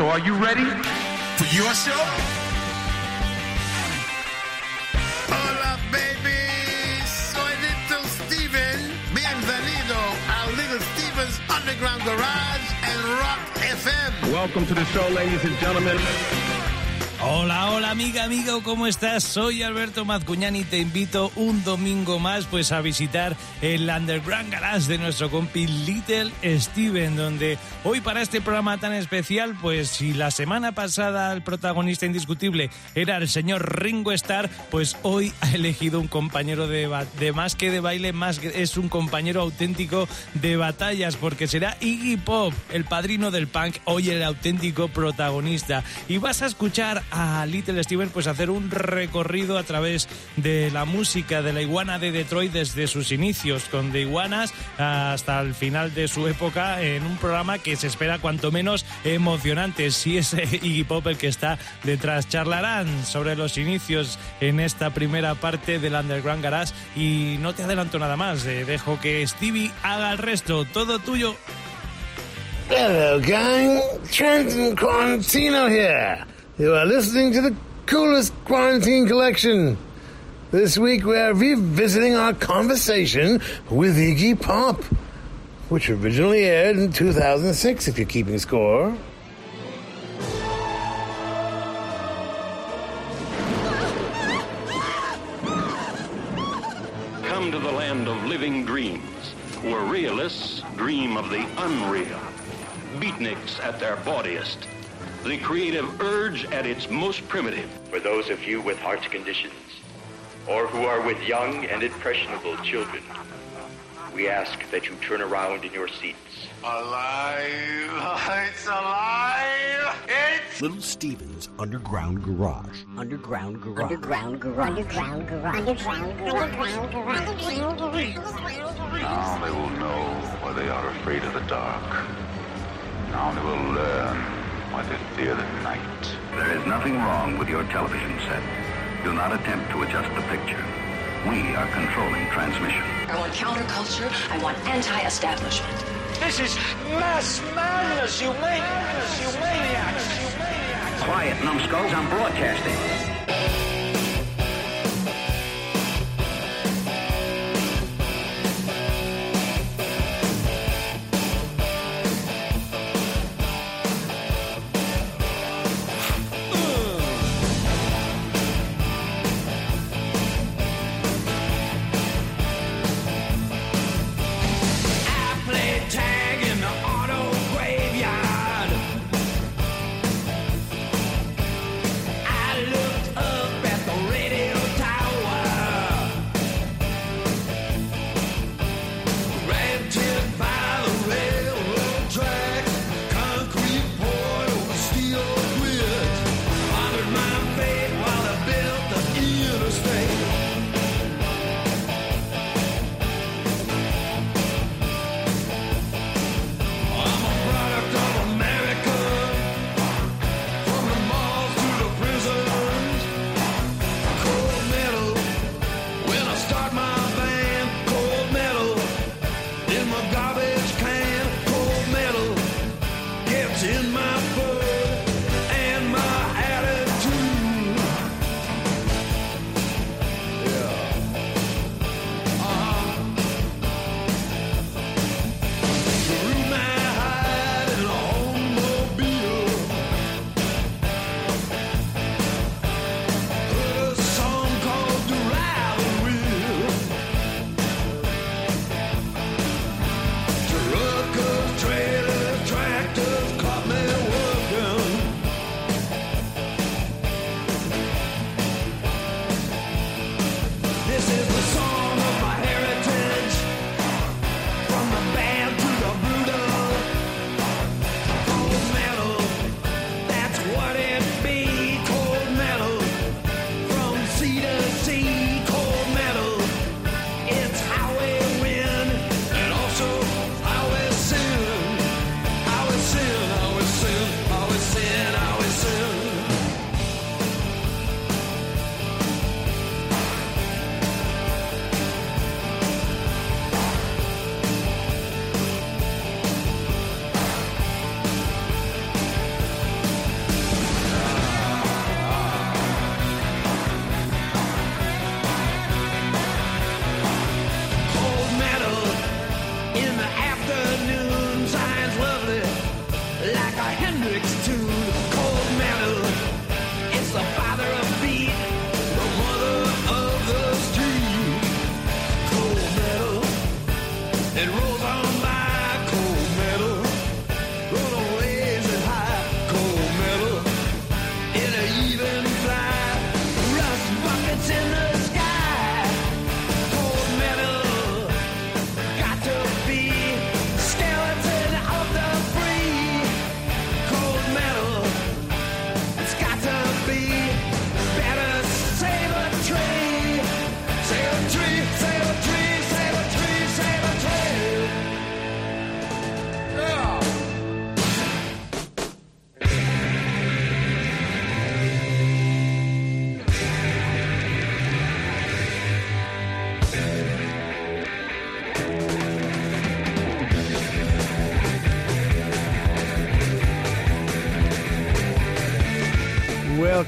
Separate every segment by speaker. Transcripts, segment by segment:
Speaker 1: So are you ready?
Speaker 2: For your show? Hola, baby. Soy Little Steven. Bienvenido a Little Steven's Underground Garage and Rock FM.
Speaker 1: Welcome to the show, ladies and gentlemen.
Speaker 3: Hola, hola amiga, amigo, ¿cómo estás? Soy Alberto Mazcuñán y te invito un domingo más pues a visitar el Underground Garage de nuestro compi Little Steven, donde hoy para este programa tan especial, pues si la semana pasada el protagonista indiscutible era el señor Ringo Starr, pues hoy ha elegido un compañero de, de más que de baile, más es un compañero auténtico de batallas, porque será Iggy Pop, el padrino del punk, hoy el auténtico protagonista. Y vas a escuchar a Little Steven pues hacer un recorrido a través de la música de la iguana de Detroit desde sus inicios, con The Iguanas hasta el final de su época en un programa que se espera cuanto menos emocionante. Si es Iggy Pop el que está detrás, charlarán sobre los inicios en esta primera parte del Underground Garage y no te adelanto nada más, eh, dejo que Stevie haga el resto, todo tuyo.
Speaker 4: Hello, gang. Trenton Quarantino here. You are listening to the coolest quarantine collection. This week we are revisiting our conversation with Iggy Pop, which originally aired in 2006, if you're keeping score.
Speaker 5: Come to the land of living dreams, where realists dream of the unreal, beatniks at their bawdiest, the creative urge at its most primitive.
Speaker 6: For those of you with heart conditions, or who are with young and impressionable children, we ask that you turn around in your seats.
Speaker 2: Alive. It's alive. It's
Speaker 7: Little Steven's Underground Garage.
Speaker 8: Underground Garage.
Speaker 9: Underground garage. Underground garage. Underground garage. Underground garage.
Speaker 10: Now they will know why they are afraid of the dark. Now they will learn why they fear the night.
Speaker 11: There is nothing wrong with your television set. Do not attempt to adjust the picture. We are controlling transmission.
Speaker 12: I want counterculture. I want anti-establishment.
Speaker 2: This is mass madness, you maniacs. You maniacs. You maniacs.
Speaker 11: Quiet, numbskulls, I'm broadcasting.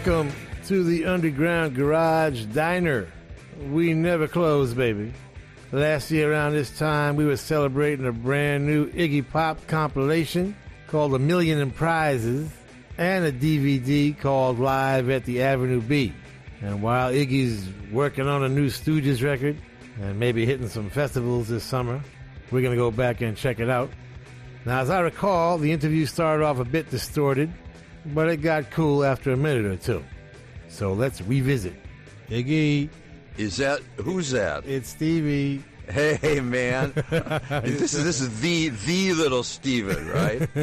Speaker 13: Welcome to the Underground Garage Diner. We never close, baby. Last year around this time, we were celebrating a brand new Iggy Pop compilation called A Million in Prizes and a DVD called Live at the Avenue B. And while Iggy's working on a new Stooges record and maybe hitting some festivals this summer, we're going to go back and check it out. Now, as I recall, the interview started off a bit distorted, but it got cool after a minute or two. So let's revisit. Iggy.
Speaker 8: Is that who's that?
Speaker 13: It's Stevie.
Speaker 8: Hey man, this is this is the the little Steven, right?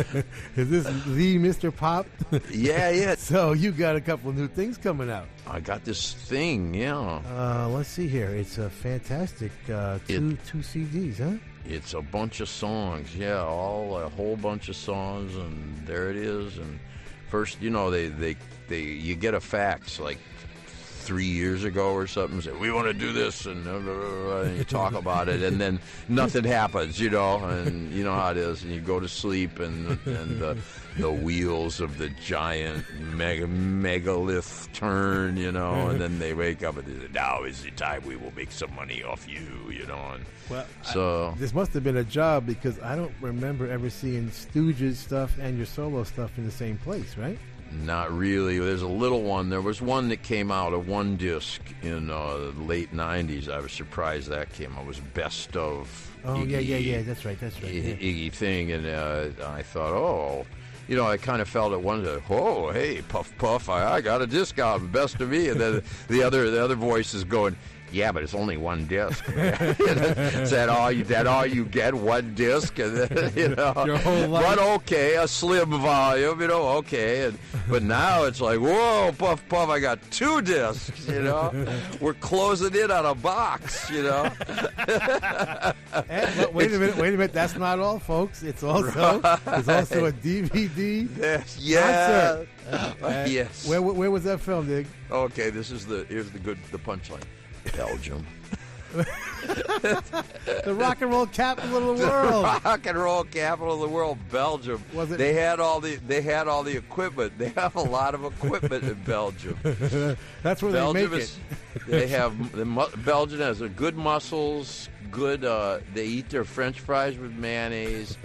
Speaker 13: is this the Mr. Pop?
Speaker 8: yeah, yeah.
Speaker 13: So you got a couple new things coming out.
Speaker 8: I got this thing, yeah.
Speaker 13: Uh, let's see here. It's a fantastic uh, two it, two CDs, huh?
Speaker 8: It's a bunch of songs, yeah, all a whole bunch of songs, and there it is. And first, you know, they they they you get a fax like three years ago or something. Say we want to do this, and, uh, and you talk about it, and then nothing happens, you know. And you know how it is, and you go to sleep, and and the, the wheels of the giant mega megalith turn, you know, and then they wake up and they say, "Now is the time we will make some money off you," you know. And
Speaker 13: well,
Speaker 8: so
Speaker 13: I, this must have been a job because I don't remember ever seeing Stooges stuff and your solo stuff in the same place, right?
Speaker 8: Not really. There's a little one. There was one that came out, a one disc in uh, the late '90s. I was surprised that came out. It was best of.
Speaker 13: Oh
Speaker 8: Iggy,
Speaker 13: yeah, yeah, yeah. That's right. That's right. Yeah.
Speaker 8: Iggy thing, and uh, I thought, oh, you know, I kind of felt at one oh, hey, puff puff, I, I got a discount, best of me, and then the other the other voice is going, yeah, but it's only one disc. is that all you? That all you get? One disc, and then, you know. But okay, a slim volume, you know. Okay, and but now it's like, whoa, puff puff! I got two discs. You know, we're closing in on a box. You know.
Speaker 13: and, wait a minute! Wait a minute! That's not all, folks. It's also right. it's also a DVD.
Speaker 8: Yes. Yeah. Uh, yes.
Speaker 13: Where, where was that filmed, Dig?
Speaker 8: Okay, this is the here's the good the punchline. Belgium.
Speaker 13: the rock and roll capital of the world.
Speaker 8: The rock and roll capital of the world, Belgium.
Speaker 13: Was it?
Speaker 8: They had all the they had all the equipment. They have a lot of equipment in Belgium.
Speaker 13: That's where Belgium
Speaker 8: they
Speaker 13: make
Speaker 8: is,
Speaker 13: it.
Speaker 8: they have the, Belgium has a good muscles. Good. Uh, they eat their French fries with mayonnaise.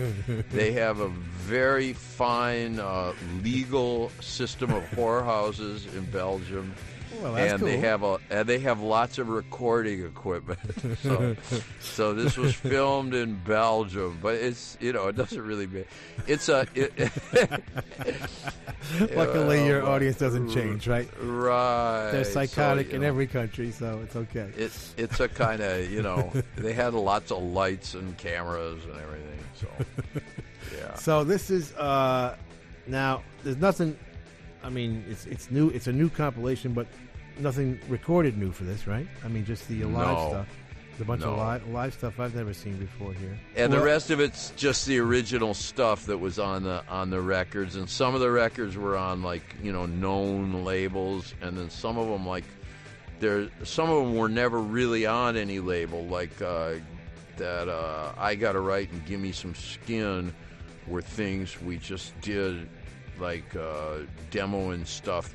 Speaker 8: they have a very fine uh, legal system of whorehouses in Belgium.
Speaker 13: Well,
Speaker 8: and
Speaker 13: cool.
Speaker 8: they have a and they have lots of recording equipment. so, so this was filmed in Belgium, but it's you know it doesn't really make it's a. It,
Speaker 13: Luckily, your audience doesn't change, right?
Speaker 8: Right.
Speaker 13: They're psychotic
Speaker 8: so,
Speaker 13: in
Speaker 8: know,
Speaker 13: every country, so it's okay.
Speaker 8: It's it's a kind of you know they had lots of lights and cameras and everything. So yeah.
Speaker 13: So this is uh now there's nothing I mean, it's it's new. It's a new compilation, but nothing recorded new for this, right? I mean, just the live
Speaker 8: no.
Speaker 13: stuff. There's a bunch
Speaker 8: no.
Speaker 13: of live, live stuff I've never seen before here.
Speaker 8: And well, the rest of it's just the original stuff that was on the on the records, and some of the records were on like you know known labels, and then some of them like there some of them were never really on any label, like uh, that uh, I got to write and give me some skin were things we just did like uh, demoing stuff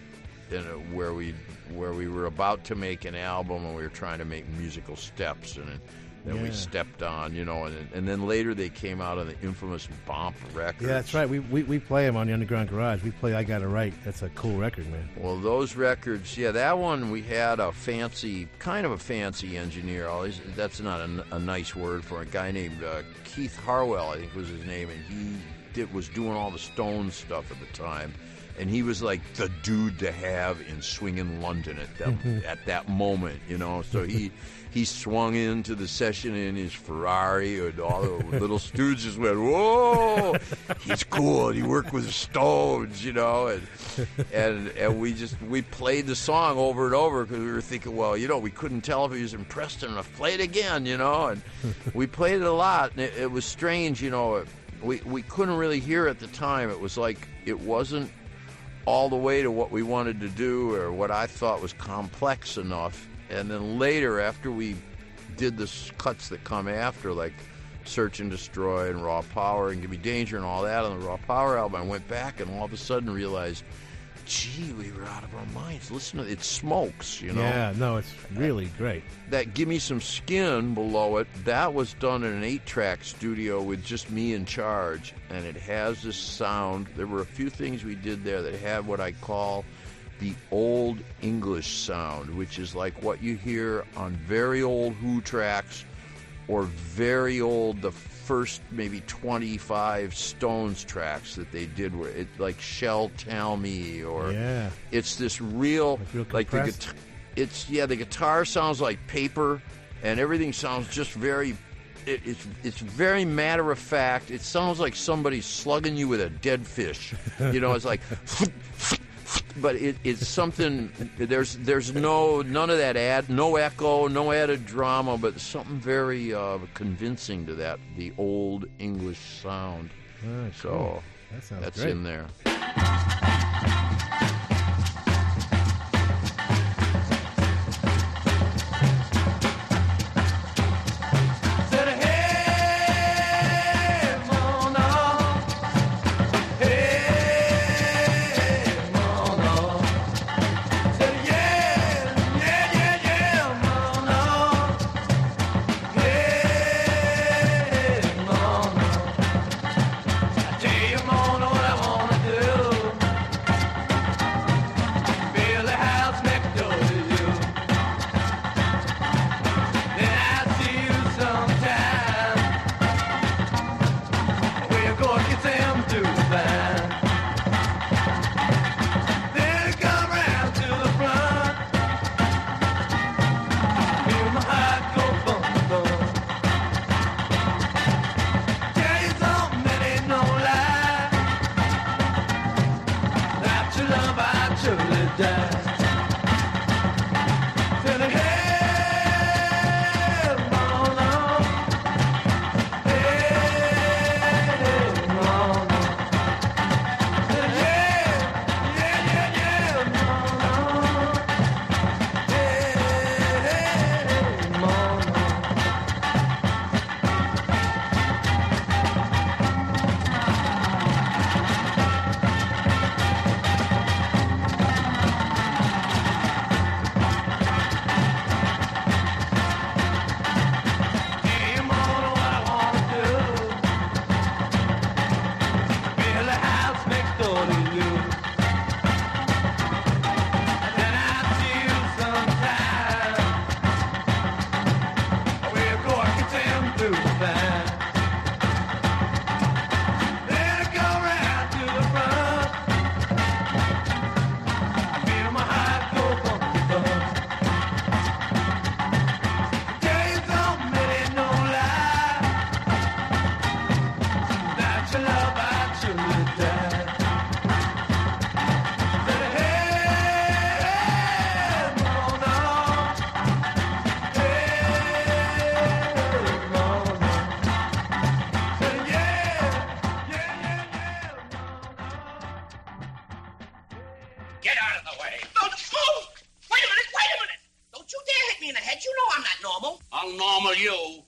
Speaker 8: in a, where we where we were about to make an album and we were trying to make musical steps and then
Speaker 13: yeah.
Speaker 8: we stepped on, you know, and, and then later they came out on the infamous Bomp record.
Speaker 13: Yeah, that's right. We, we, we play them on the Underground Garage. We play I Got a Right. That's a cool record, man.
Speaker 8: Well, those records, yeah, that one we had a fancy, kind of a fancy engineer. Always, that's not a, a nice word for a guy named uh, Keith Harwood, I think was his name, and he did, was doing all the Stone stuff at the time, and he was like the dude to have in swinging London at that mm-hmm. at that moment, you know. So he he swung into the session in his Ferrari, and all the little Stooges went, "Whoa, he's cool!" And he worked with the Stones, you know, and and and we just we played the song over and over because we were thinking, well, you know, we couldn't tell if he was impressed enough. Play it again, you know, and we played it a lot, and it, it was strange, you know we we couldn't really hear at the time. It was like it wasn't all the way to what we wanted to do or what I thought was complex enough. And then later, after we did the cuts that come after, like Search and Destroy and Raw Power and Give Me Danger and all that on the Raw Power album, I went back and all of a sudden realized, gee, we were out of our minds. Listen to it smokes, you know.
Speaker 4: Yeah, no, it's really great.
Speaker 8: That Give Me Some Skin below it, that was done in an eight track studio with just me in charge. And it has this sound. There were a few things we did there that had what I call the old English sound, which is like what you hear on very old Who tracks or very old, the first maybe 25 Stones tracks that they did where it like Shell Tell Me or
Speaker 4: Yeah.
Speaker 8: it's this real
Speaker 4: real
Speaker 8: like the guitar it's yeah the guitar sounds like paper and everything sounds just very it, it's it's very matter of fact it sounds like somebody's slugging you with a dead fish. You know it's like but it, it's something there's there's no none of that ad no echo no added drama but something very uh, convincing to that the old english sound so
Speaker 4: cool. That sounds
Speaker 8: that's
Speaker 4: great.
Speaker 8: in there
Speaker 14: away. Don't move! Wait a minute, wait a minute! Don't you dare hit me in the head. You know I'm not normal. I'll normal you.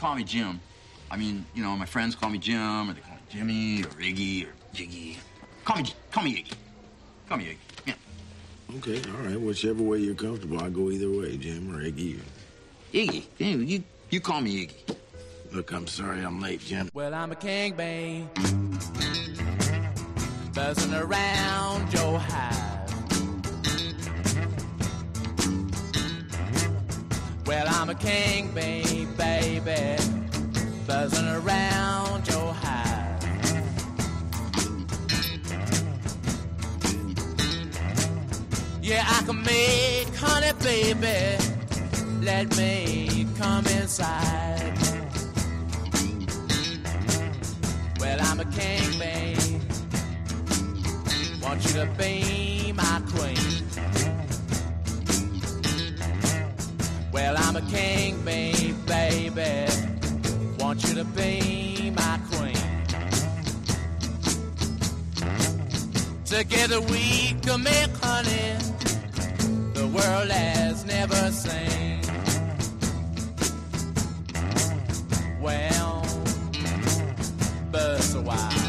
Speaker 14: Call me Jim. I mean, you know, my friends call me Jim, or they call me Jimmy, or Iggy, or Jiggy. Call me, call me Iggy. Call me Iggy. Yeah.
Speaker 15: Okay, all right. Whichever way you're comfortable, I'll go either way, Jim or Iggy.
Speaker 14: Iggy. You, you, you call me Iggy.
Speaker 15: Look, I'm sorry I'm late, Jim.
Speaker 16: Well, I'm a king bee, buzzing around your hive. Well, I'm a king bee, baby, buzzing around your hive. Yeah, I can make honey, baby. Let me come inside. Well, I'm a king, babe. Want you to be my queen. Well, I'm a king, babe, baby. Want you to be my queen. Together we can make honey the world has never seen. Well, buzz a while.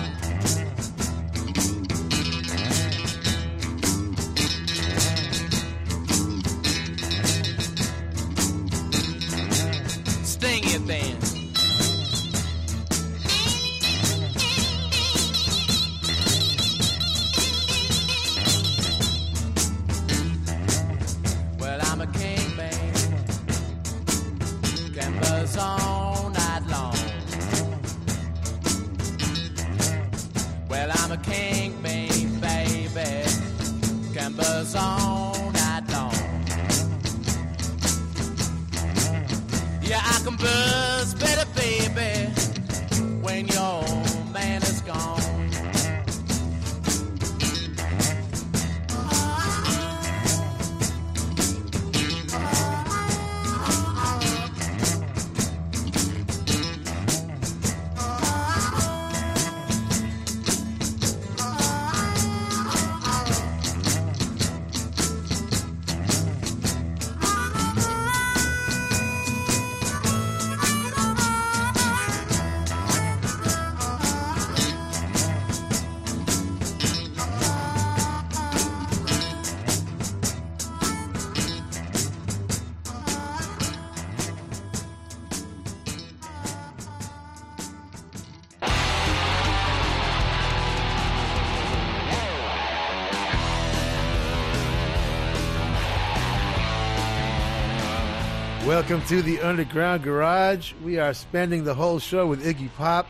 Speaker 13: Welcome to the Underground Garage. We are spending the whole show with Iggy Pop.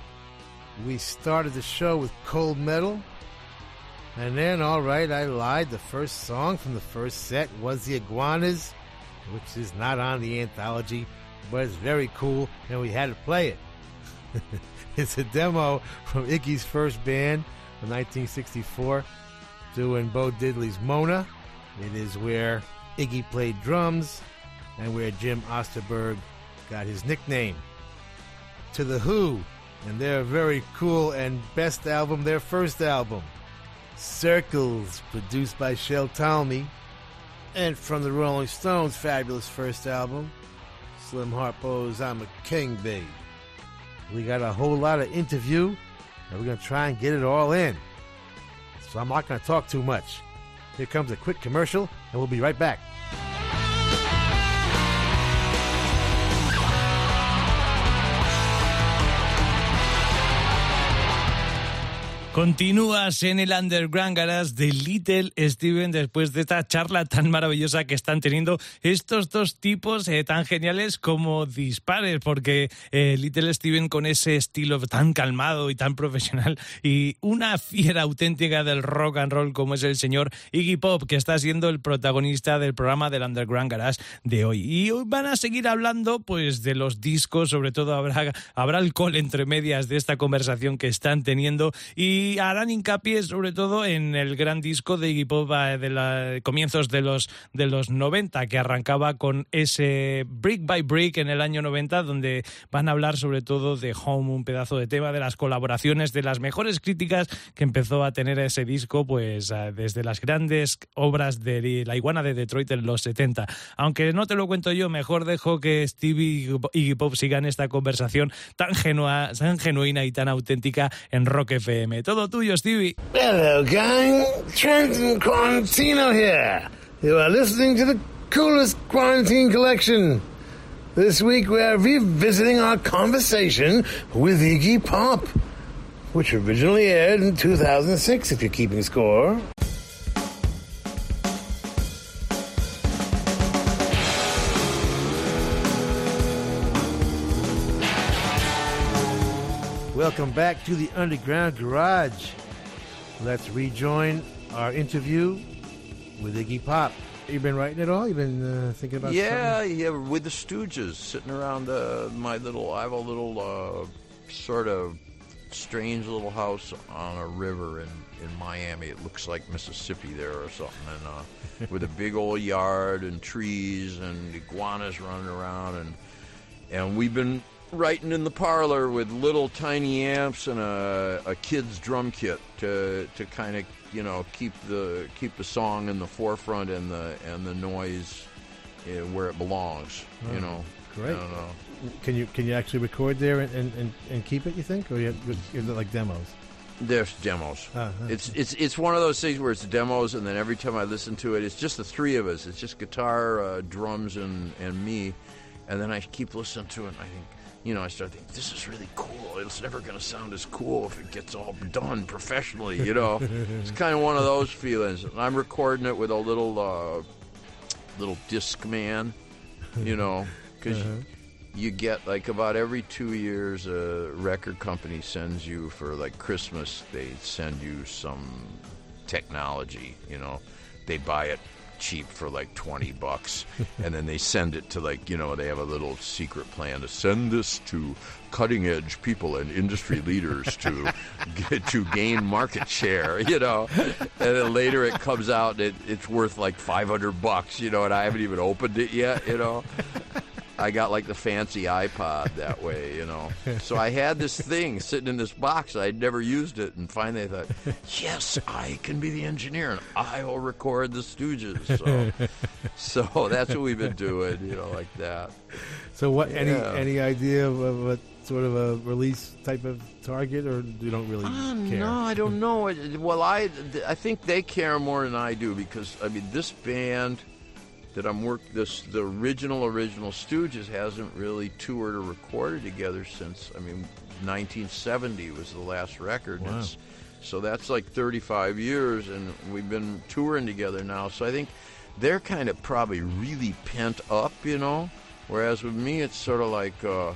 Speaker 13: We started the show with Cold Metal. And then, all right, I lied. The first song from the first set was The Iguanas, which is not on the anthology, but it's very cool, and we had to play it. it's a demo from Iggy's first band from 1964, doing Bo Diddley's Mona. It is where Iggy played drums and where Jim Osterberg got his nickname. To The Who and their very cool and best album, their first album, Circles, produced by Shel Talmy. And from the Rolling Stones' fabulous first album, Slim Harpo's I'm a King Bee. We got a whole lot of interview, and we're going to try and get it all in. So I'm not going to talk too much. Here comes a quick commercial, and we'll be right back.
Speaker 3: Continúas en el Underground Garage de Little Steven después de esta charla tan maravillosa que están teniendo estos dos tipos eh, tan geniales como dispares, porque eh, Little Steven con ese estilo tan calmado y tan profesional y una fiera auténtica del rock and roll como es el señor Iggy Pop, que está siendo el protagonista del programa del Underground Garage de hoy. Y hoy van a seguir hablando pues de los discos, sobre todo habrá, habrá alcohol entre medias de esta conversación que están teniendo y y harán hincapié sobre todo en el gran disco de Iggy Pop eh, de la, comienzos de los, de los 90, que arrancaba con ese Brick by Brick en el año 90, donde van a hablar sobre todo de Home, un pedazo de tema, de las colaboraciones, de las mejores críticas que empezó a tener ese disco, pues eh, desde las grandes obras de la iguana de Detroit en los 70. Aunque no te lo cuento yo, mejor dejo que Stevie y Iggy Pop sigan esta conversación tan, genua, tan genuina y tan auténtica en Rock FM. Todo tuyo, Stevie.
Speaker 13: Hello, gang. Trenton Quarantino here. You are listening to the coolest quarantine collection. This week we are revisiting our conversation with Iggy Pop, which originally aired in 2006, if you're keeping score. Welcome back to the Underground Garage. Let's rejoin our interview with Iggy Pop. You've been writing it all? You've been uh, thinking about
Speaker 8: yeah,
Speaker 13: something?
Speaker 8: yeah, with the Stooges, sitting around uh, my little. I have a little uh, sort of strange little house on a river in in Miami. It looks like Mississippi there or something, and uh, with a big old yard and trees and iguanas running around, and and we've been writing in the parlor with little tiny amps and a, a kid's drum kit to to kind of you know keep the keep the song in the forefront and the and the noise uh, where it belongs.
Speaker 13: Oh,
Speaker 8: you know,
Speaker 13: Great.
Speaker 8: I don't know.
Speaker 13: Can you can you actually record there and, and, and, and keep it? You think, or you have, is it like demos?
Speaker 8: There's demos.
Speaker 13: Uh-huh.
Speaker 8: It's it's it's one of those things where it's demos, and then every time I listen to it, it's just the three of us. It's just guitar, uh, drums, and and me, and then I keep listening to it, and I think, you know, I start thinking this is really cool. It's never going to sound as cool if it gets all done professionally. You know, it's kind of one of those feelings. And I'm recording it with a little uh, little disc man, you know, because.
Speaker 13: Uh-huh.
Speaker 8: You get like about every two years, a record company sends you for like Christmas. They send you some technology. You know, they buy it cheap for like 20 bucks and then they send it to like you know they have a little secret plan to send this to cutting edge people and industry leaders to get to gain market share you know? And then later it comes out and it, it's worth like 500 bucks you know and i haven't even opened it yet you know I got like the fancy iPod that way, you know. So I had this thing sitting in this box. I'd never used it, and finally I thought, yes, I can be the engineer, and I will record the Stooges. So, so that's what we've been doing, you know, like that.
Speaker 13: So, what? Any
Speaker 8: Yeah.
Speaker 13: any idea of, what sort of a release type of target, or you don't really
Speaker 8: Uh,
Speaker 13: care?
Speaker 8: no, I don't know. Well, I I think they care more than I do because I mean this band that I'm work this the original original Stooges hasn't really toured or recorded together since I mean 1970 was the last record.
Speaker 13: Wow.
Speaker 8: It's- so that's like 35 years, and we've been touring together now. So I think they're kind of probably really pent up, you know. Whereas with me, it's sort of like. Uh,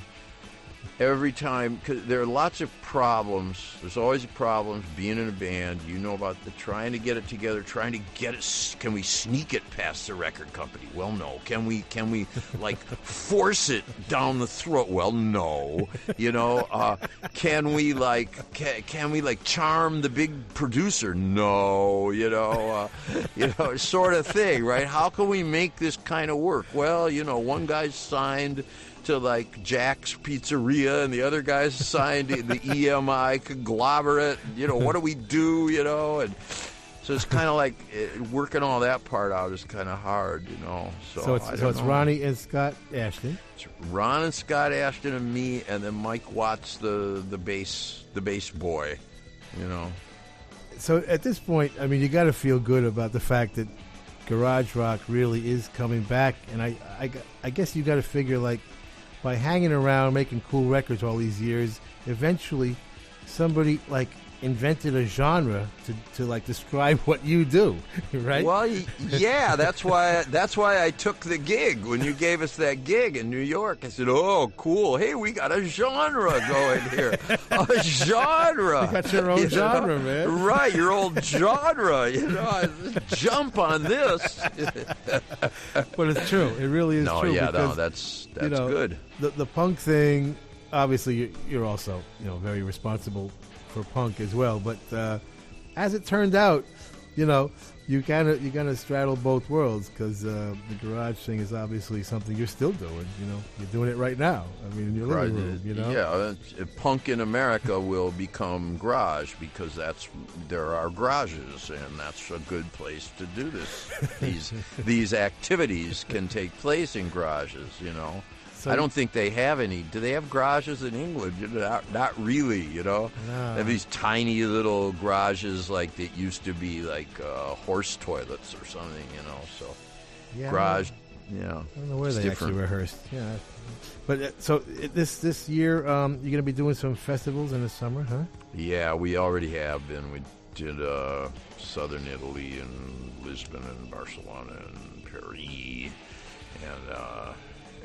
Speaker 8: every time because there are lots of problems. There's always problems being in a band. You know about the trying to get it together trying to get it can we sneak it past the record company? Well no. Can we can we like force it down the throat? Well no. You know uh, can we like can, can we like charm the big producer? No. You know uh, you know sort of thing right? How can we make this kind of work? Well you know one guy's signed to like Jack's Pizzeria, and the other guys signed the EMI conglomerate. You know, what do we do? You know, and so it's kind of like eh, working all that part out is kind of hard. You know, so,
Speaker 13: So, it's so it's
Speaker 8: know.
Speaker 13: Ronnie and Scott Asheton.
Speaker 8: It's Ron and Scott Asheton and me, and then Mike Watts, the the bass the bass boy. You know,
Speaker 13: So at this point, I mean, you got to feel good about the fact that garage rock really is coming back, and I, I, I guess you got to figure like by hanging around making cool records all these years, eventually somebody like invented a genre to, to like describe what you do, right?
Speaker 8: Well, yeah, that's why that's why I took the gig when you gave us that gig in New York. I said, "Oh, cool! Hey, we got a genre going here, a genre.
Speaker 13: You got your own
Speaker 8: know?
Speaker 13: genre, man.
Speaker 8: Right, your old genre. You know, jump on this.
Speaker 13: but it's true. It really is
Speaker 8: No,
Speaker 13: true.
Speaker 8: yeah, no,
Speaker 13: because,
Speaker 8: that's-
Speaker 13: you
Speaker 8: that's
Speaker 13: know,
Speaker 8: good.
Speaker 13: The the punk thing, obviously, you're, you're also you know very responsible for punk as well. But uh, as it turned out, you know, you kind of you kind of straddle both worlds because uh, the garage thing is obviously something you're still doing. You know, you're doing it right now. I mean, in your living room. You know,
Speaker 8: Yeah, punk in America will become garage because that's there are garages, and that's a good place to do this. These these activities can take place in garages. You know,
Speaker 13: So-
Speaker 8: I don't think they have any. Do they have garages in England? Not, not really. You know,
Speaker 13: No.
Speaker 8: they have these tiny little garages like that used to be like uh, horse toilets or something. You know, so
Speaker 13: Yeah,
Speaker 8: garage. Yeah,
Speaker 13: I don't know where they
Speaker 8: different.
Speaker 13: actually rehearsed. Yeah, but uh, so it, this this year, um, you're going to be doing some festivals in the summer, huh?
Speaker 8: Yeah, we already have been. We did uh, southern Italy and Lisbon and Barcelona and Paris, and uh,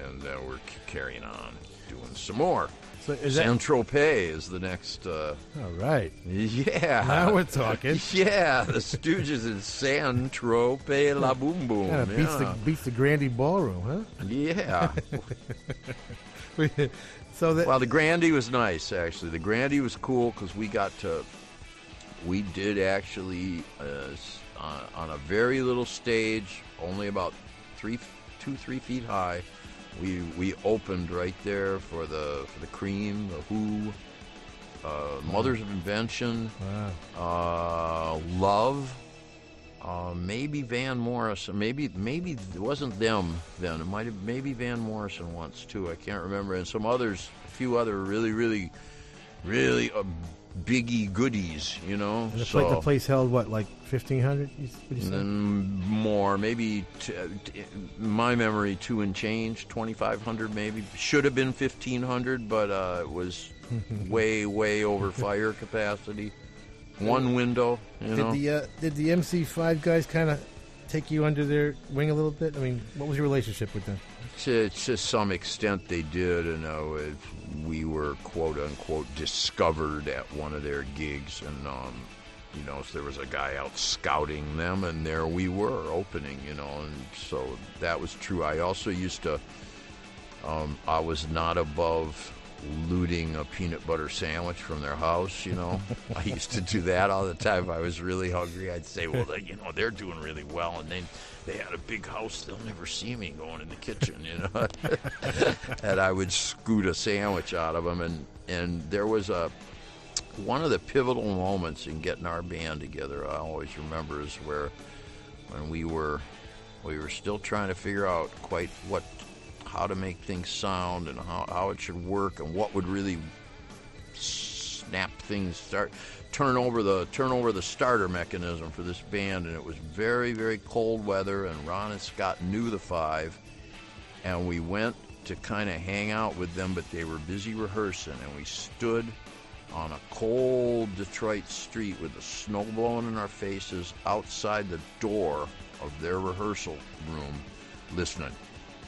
Speaker 8: and then we're carrying on doing some more.
Speaker 13: So is that-
Speaker 8: Saint Tropez is the next. Uh,
Speaker 13: All right.
Speaker 8: yeah.
Speaker 13: Now we're talking.
Speaker 8: Yeah, the Stooges in Saint Tropez La Boom Boom.
Speaker 13: Yeah, beats the beats the Grande Ballroom, huh?
Speaker 8: Yeah.
Speaker 13: so that
Speaker 8: well, the Grande was nice actually. The Grande was cool because we got to. We did actually uh, on, on a very little stage, only about three, two, three feet high. We we opened right there for the for the Cream, the Who, uh, Mothers of Invention, uh, Love. Uh, maybe Van Morrison. Maybe maybe it wasn't them then. It might have maybe Van Morrison once too. I can't remember. And some others, a few other really really really uh, biggie goodies. You know.
Speaker 13: And the,
Speaker 8: so
Speaker 13: pla- the place held what, like fifteen hundred?
Speaker 8: more, maybe t- t- my memory two and change, twenty five hundred maybe. Should have been fifteen hundred, but uh, it was way way over fire capacity. One window, you
Speaker 13: did
Speaker 8: know.
Speaker 13: the uh, did the MC5 guys kind of take you under their wing a little bit? I mean, what was your relationship with them?
Speaker 8: To, to some extent, they did, uh, it- we were quote unquote discovered at one of their gigs, and um, you know, so there was a guy out scouting them, and there we were opening, you know, and so that was true. I also used to, um, I was not above looting a peanut butter sandwich from their house, you know. I used to do that all the time. If I was really hungry, I'd say, well, they, you know, they're doing really well, and they they had a big house. They'll never see me going in the kitchen, you know. and I would scoot a sandwich out of them, and and there was a one of the pivotal moments in getting our band together. I always remember is where when we were we were still trying to figure out quite what how to make things sound and how, how it should work and what would really snap things start turn over the turn over the starter mechanism for this band. And it was very very cold weather and Ron and Scott knew the five. And we went to kind of hang out with them but they were busy rehearsing. And we stood on a cold Detroit street with the snow blowing in our faces outside the door of their rehearsal room listening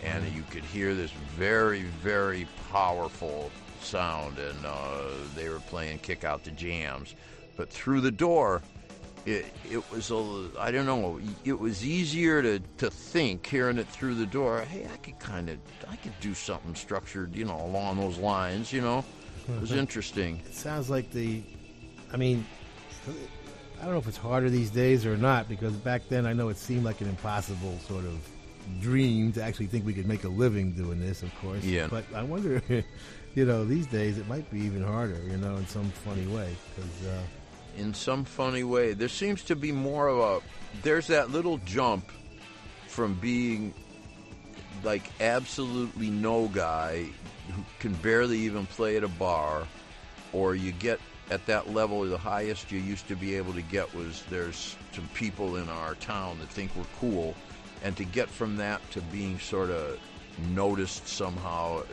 Speaker 8: and you could hear this very very powerful sound and uh, they were playing kick out the jams. But through the door it, it was a I don't know it was easier to, to think hearing it through the door hey I could kind of I could do something structured you know along those lines you know? It was interesting.
Speaker 13: It sounds like the, I mean, I don't know if it's harder these days or not because back then I know it seemed like an impossible sort of dream to actually think we could make a living doing this, of course.
Speaker 8: Yeah.
Speaker 13: But I wonder, you know, these days it might be even harder, you know, in some funny way because. Uh,
Speaker 8: in some funny way. There seems to be more of a there's that little jump from being like absolutely no guy who can barely even play at a bar or you get at that level the highest you used to be able to get was there's some people in our town that think we're cool and to get from that to being sort of noticed somehow uh,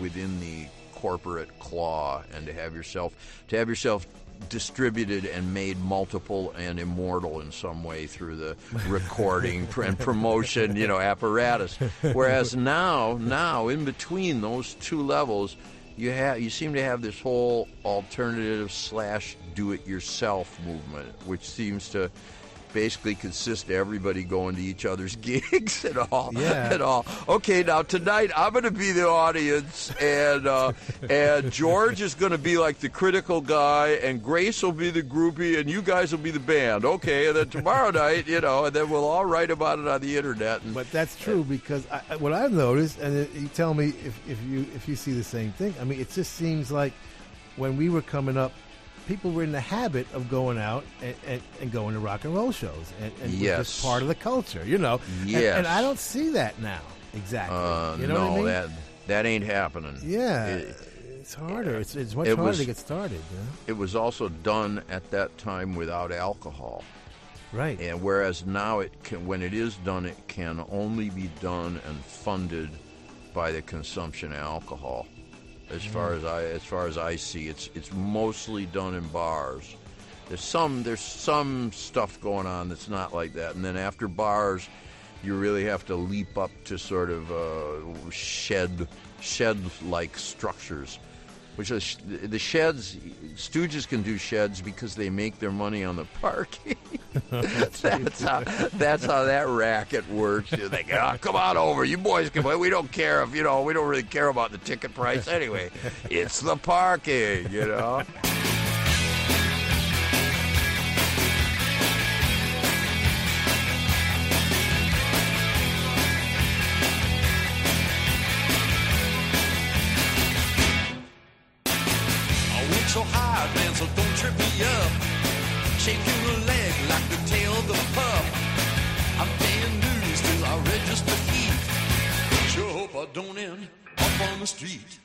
Speaker 8: within the corporate claw and to have yourself to have yourself distributed and made multiple and immortal in some way through the recording pr- and promotion you know apparatus. Whereas now now in between those two levels you have you seem to have this whole alternative slash do it yourself movement which seems to basically consists of everybody going to each other's gigs and all.
Speaker 13: Yeah.
Speaker 8: And all. Okay, now tonight I'm going to be the audience, and uh, and George is going to be like the critical guy, and Grace will be the groupie, and you guys will be the band. Okay, and then tomorrow night, you know, and then we'll all write about it on the internet. And,
Speaker 13: But that's true because I, I- what I've noticed, and it, you tell me if, if you if you see the same thing. I mean, it just seems like when we were coming up, people were in the habit of going out and, and, and going to rock and roll shows, and, and it was
Speaker 8: Yes.
Speaker 13: just part of the culture, you know. And-
Speaker 8: Yes.
Speaker 13: and, I don't see that now exactly.
Speaker 8: uh,
Speaker 13: you know
Speaker 8: no,
Speaker 13: what I mean?
Speaker 8: that that ain't happening.
Speaker 13: yeah,
Speaker 8: It-
Speaker 13: it's harder. It's it's much
Speaker 8: it
Speaker 13: harder
Speaker 8: was-
Speaker 13: to get started. You know?
Speaker 8: It was also done at that time without alcohol.
Speaker 13: Right.
Speaker 8: And whereas now it can, when it is done, it can only be done and funded by the consumption of alcohol. As far as I, as far as I see, it's it's mostly done in bars. There's some there's some stuff going on that's not like that, and then after bars, you really have to leap up to sort of uh, shed shed like structures which is the sheds. Stooges can do sheds because they make their money on the parking. that's how that's how that racket works. You think, oh, come on over, you boys can. We don't care if you know. We don't really care about the ticket price anyway. It's the parking, you know.
Speaker 14: So hard, man, so don't trip me up. Shake your leg the pup. I'm paying dues till I register heat. Sure hope I don't end up on the street.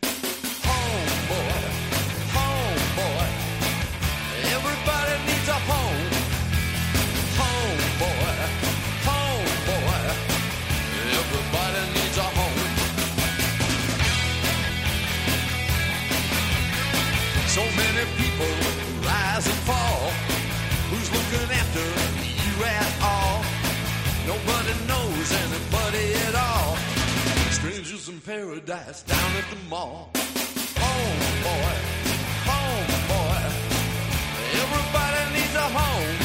Speaker 14: Home, boy, home, boy. Everybody needs a home. Home, boy, home, boy. Everybody needs a home. So many people rise and fall. Nobody knows anybody at all. Strangers in paradise down at the mall. Home, boy, home, boy. Everybody needs a home.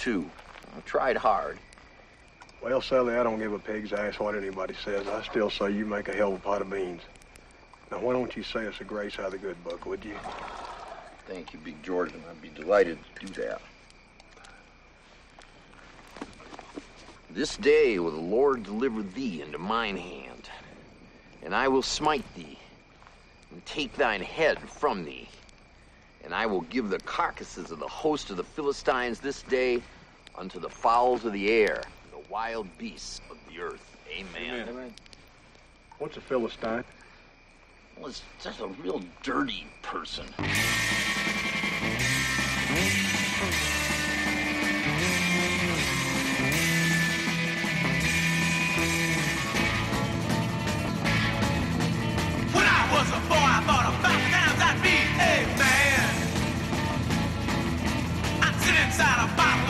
Speaker 8: Too. I tried hard.
Speaker 1: Well, Sally, I don't give a pig's ass what anybody says. I still say you make a hell of a pot of beans. Now, why don't you say us a grace out of the good book, would you?
Speaker 8: Thank you, Big Jordan. I'd be delighted to do that. This day will the Lord deliver thee into mine hand, and I will smite thee, and take thine head from thee, and I will give the carcasses of the host of the Philistines this day unto the fowls of the air, and the wild beasts of the earth. Amen.
Speaker 1: Amen. What's a Philistine?
Speaker 8: Well, it's just a real dirty person.
Speaker 17: When I was a boy,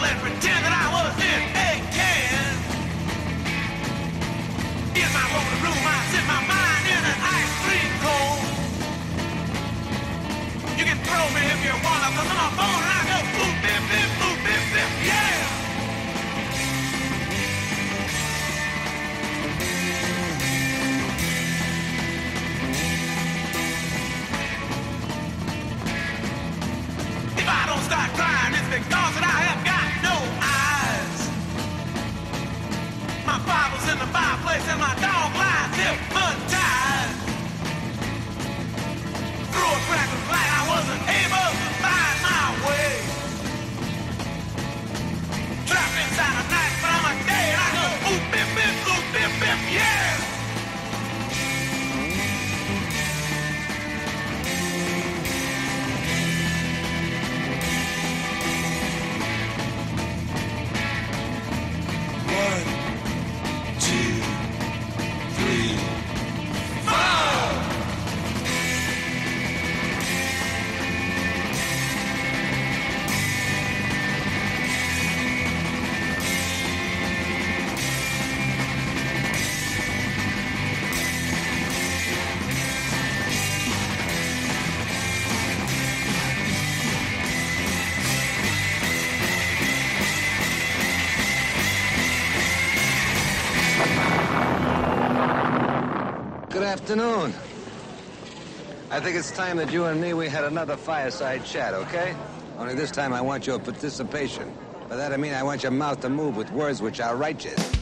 Speaker 17: and pretend that I was in a can. In my lonely room, I sit my mind in an ice cream cone. You can throw me if you want, cause I'm a bone and I go boop, bip, bip, boop, bip, bip, yeah. If I don't start crying, it's because that I in and my dog lies hypnotized. Through a crack of light, I wasn't able to find my way. Trapped inside a night, but I'm a day I go oop, bip, bip, oop, bip, bip, yeah.
Speaker 18: Afternoon. I think it's time that you and me we had another fireside chat, okay? Only this time I want your participation. By that I mean I want your mouth to move with words which are righteous.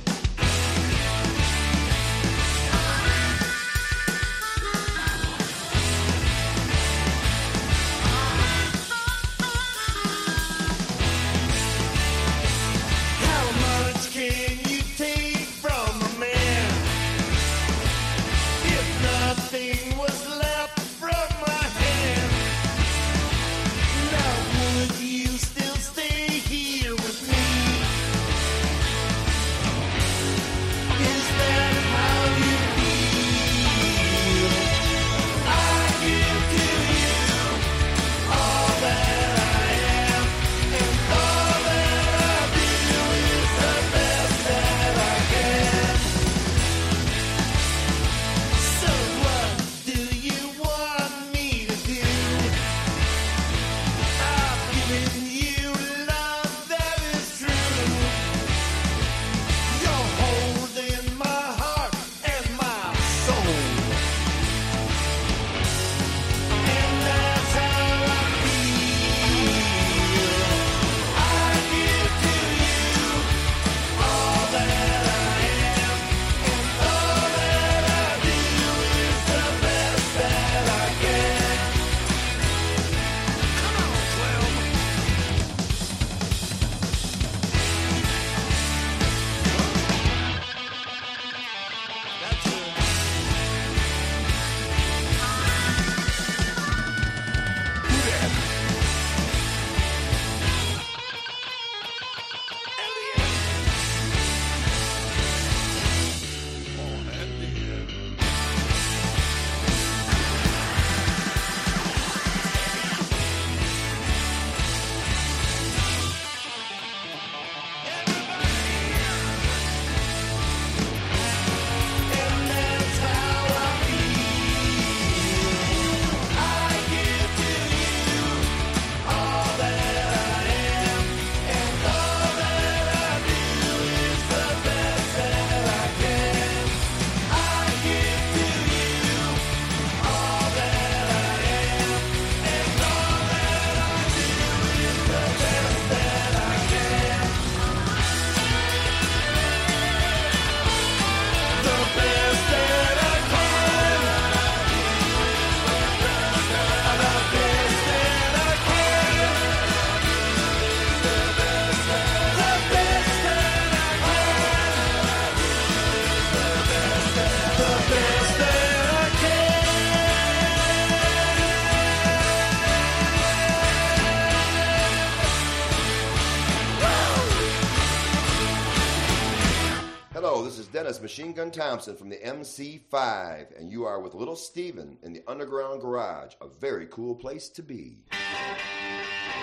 Speaker 19: Dennis Machine Gun Thompson from the MC5, and you are with Little Steven in the Underground Garage, a very cool place to be.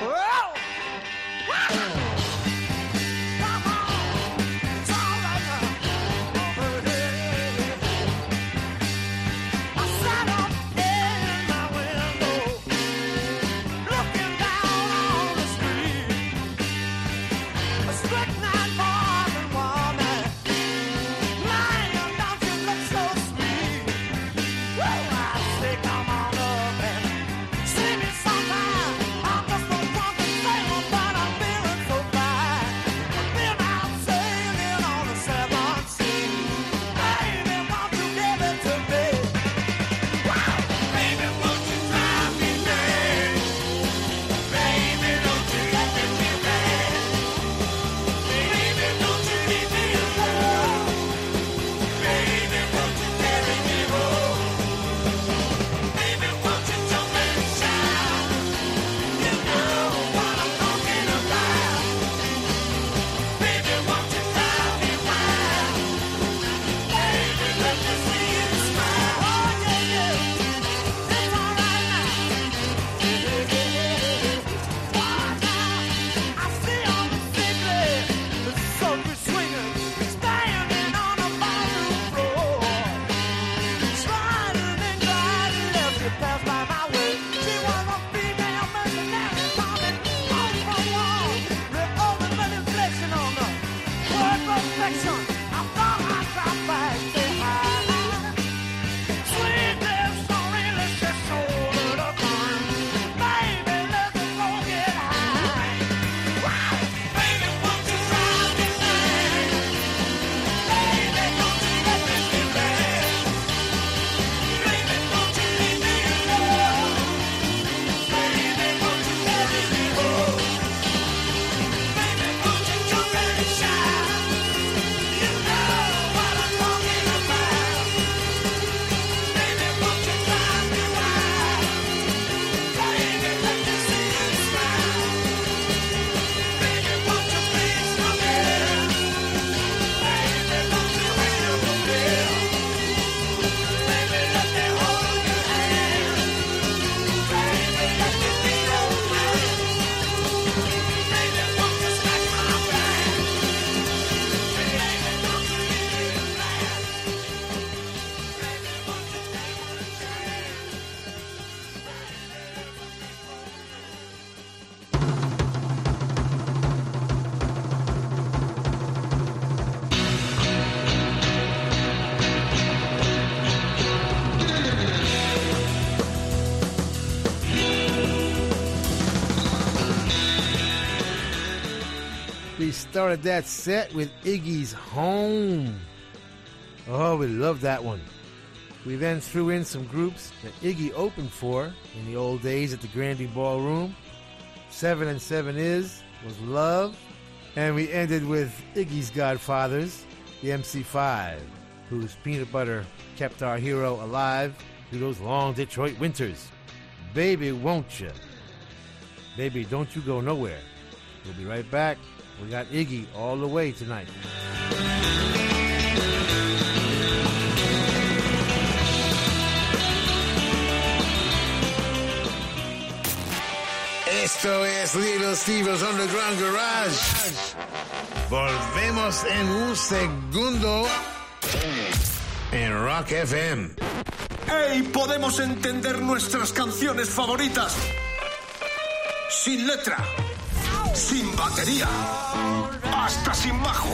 Speaker 20: We started that set with Iggy's Home. Oh, we love that one. We then threw in some groups that Iggy opened for in the old days at the Grande Ballroom. Seven and Seven Is was Love. And we ended with Iggy's Godfathers, the MC5, whose peanut butter kept our hero alive through those long Detroit winters. Baby, won't you? Baby, don't you go nowhere. We'll be right back. We got Iggy all the way tonight.
Speaker 13: Esto es Little Steve's Underground Garage. Volvemos en un segundo en Rock FM.
Speaker 21: ¡Ey! Podemos entender nuestras canciones favoritas. Sin letra. Sin batería. Hasta sin bajo.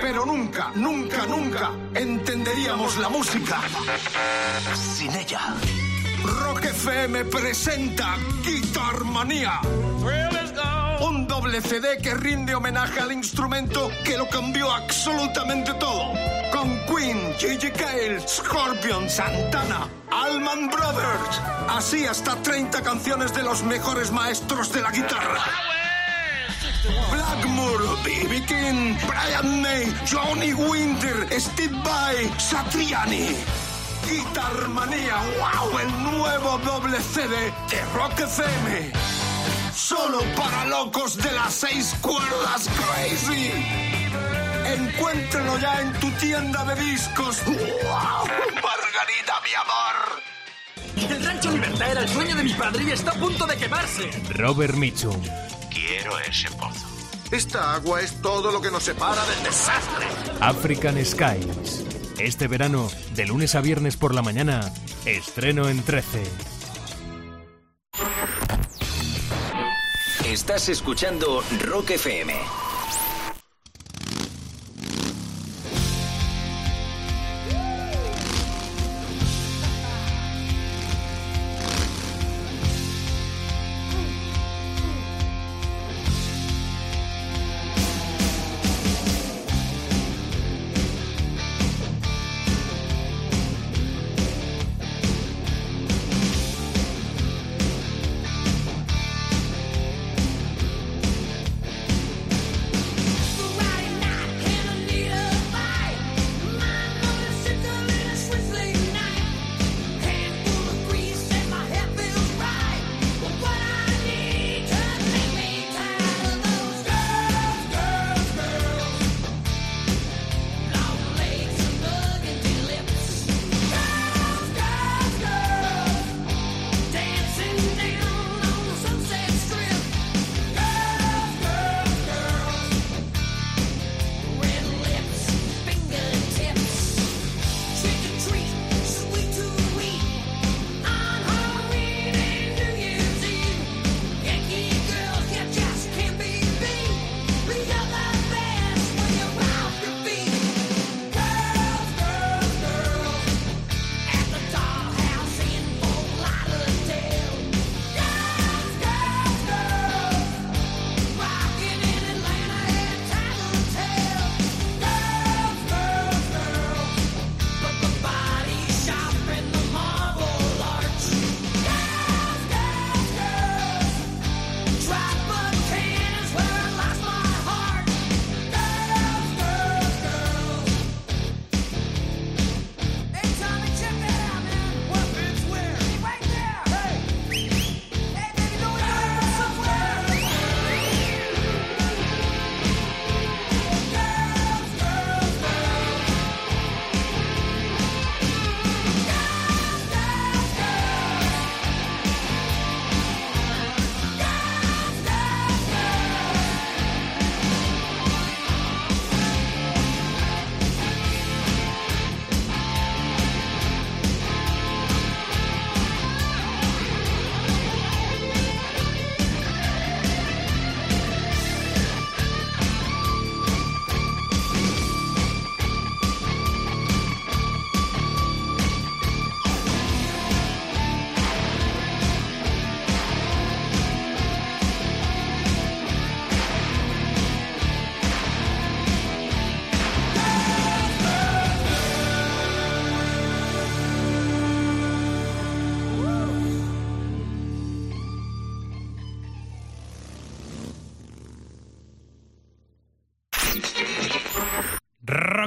Speaker 21: Pero nunca, nunca, nunca entenderíamos la música sin ella. Rock FM presenta Guitar Manía. Un doble CD que rinde homenaje al instrumento que lo cambió absolutamente todo. Con Queen, Gigi Cale, Scorpion, Santana, Allman Brothers. Así hasta 30 canciones de los mejores maestros de la guitarra. Blackmore, B.B. King, Brian May, Johnny Winter, Steve Vai, Satriani. Guitar Manía, wow, el nuevo doble CD de Rock FM. Solo para locos de las seis cuerdas crazy. Encuéntralo ya en tu tienda de discos. Margarita, mi amor.
Speaker 22: El rancho Libertad era el sueño de mi padre y está a punto de quemarse.
Speaker 23: Robert Mitchum.
Speaker 21: Quiero ese pozo. Esta agua es todo lo que nos separa del desastre.
Speaker 23: African Skies. Este verano, de lunes a viernes por la mañana, estreno en 13.
Speaker 24: Estás escuchando Rock FM.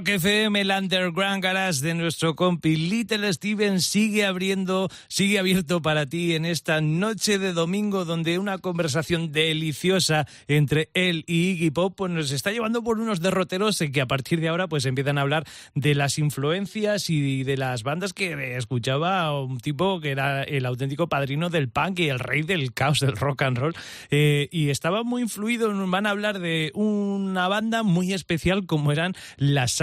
Speaker 3: Rock FM, el Underground Garage de nuestro compi Little Steven sigue abriendo, sigue abierto para ti en esta noche de domingo donde una conversación deliciosa entre él y Iggy Pop pues nos está llevando por unos derroteros que a partir de ahora pues empiezan a hablar de las influencias y de las bandas que escuchaba un tipo que era el auténtico padrino del punk y el rey del caos del rock and roll eh, y estaba muy influido, van a hablar de una banda muy especial como eran las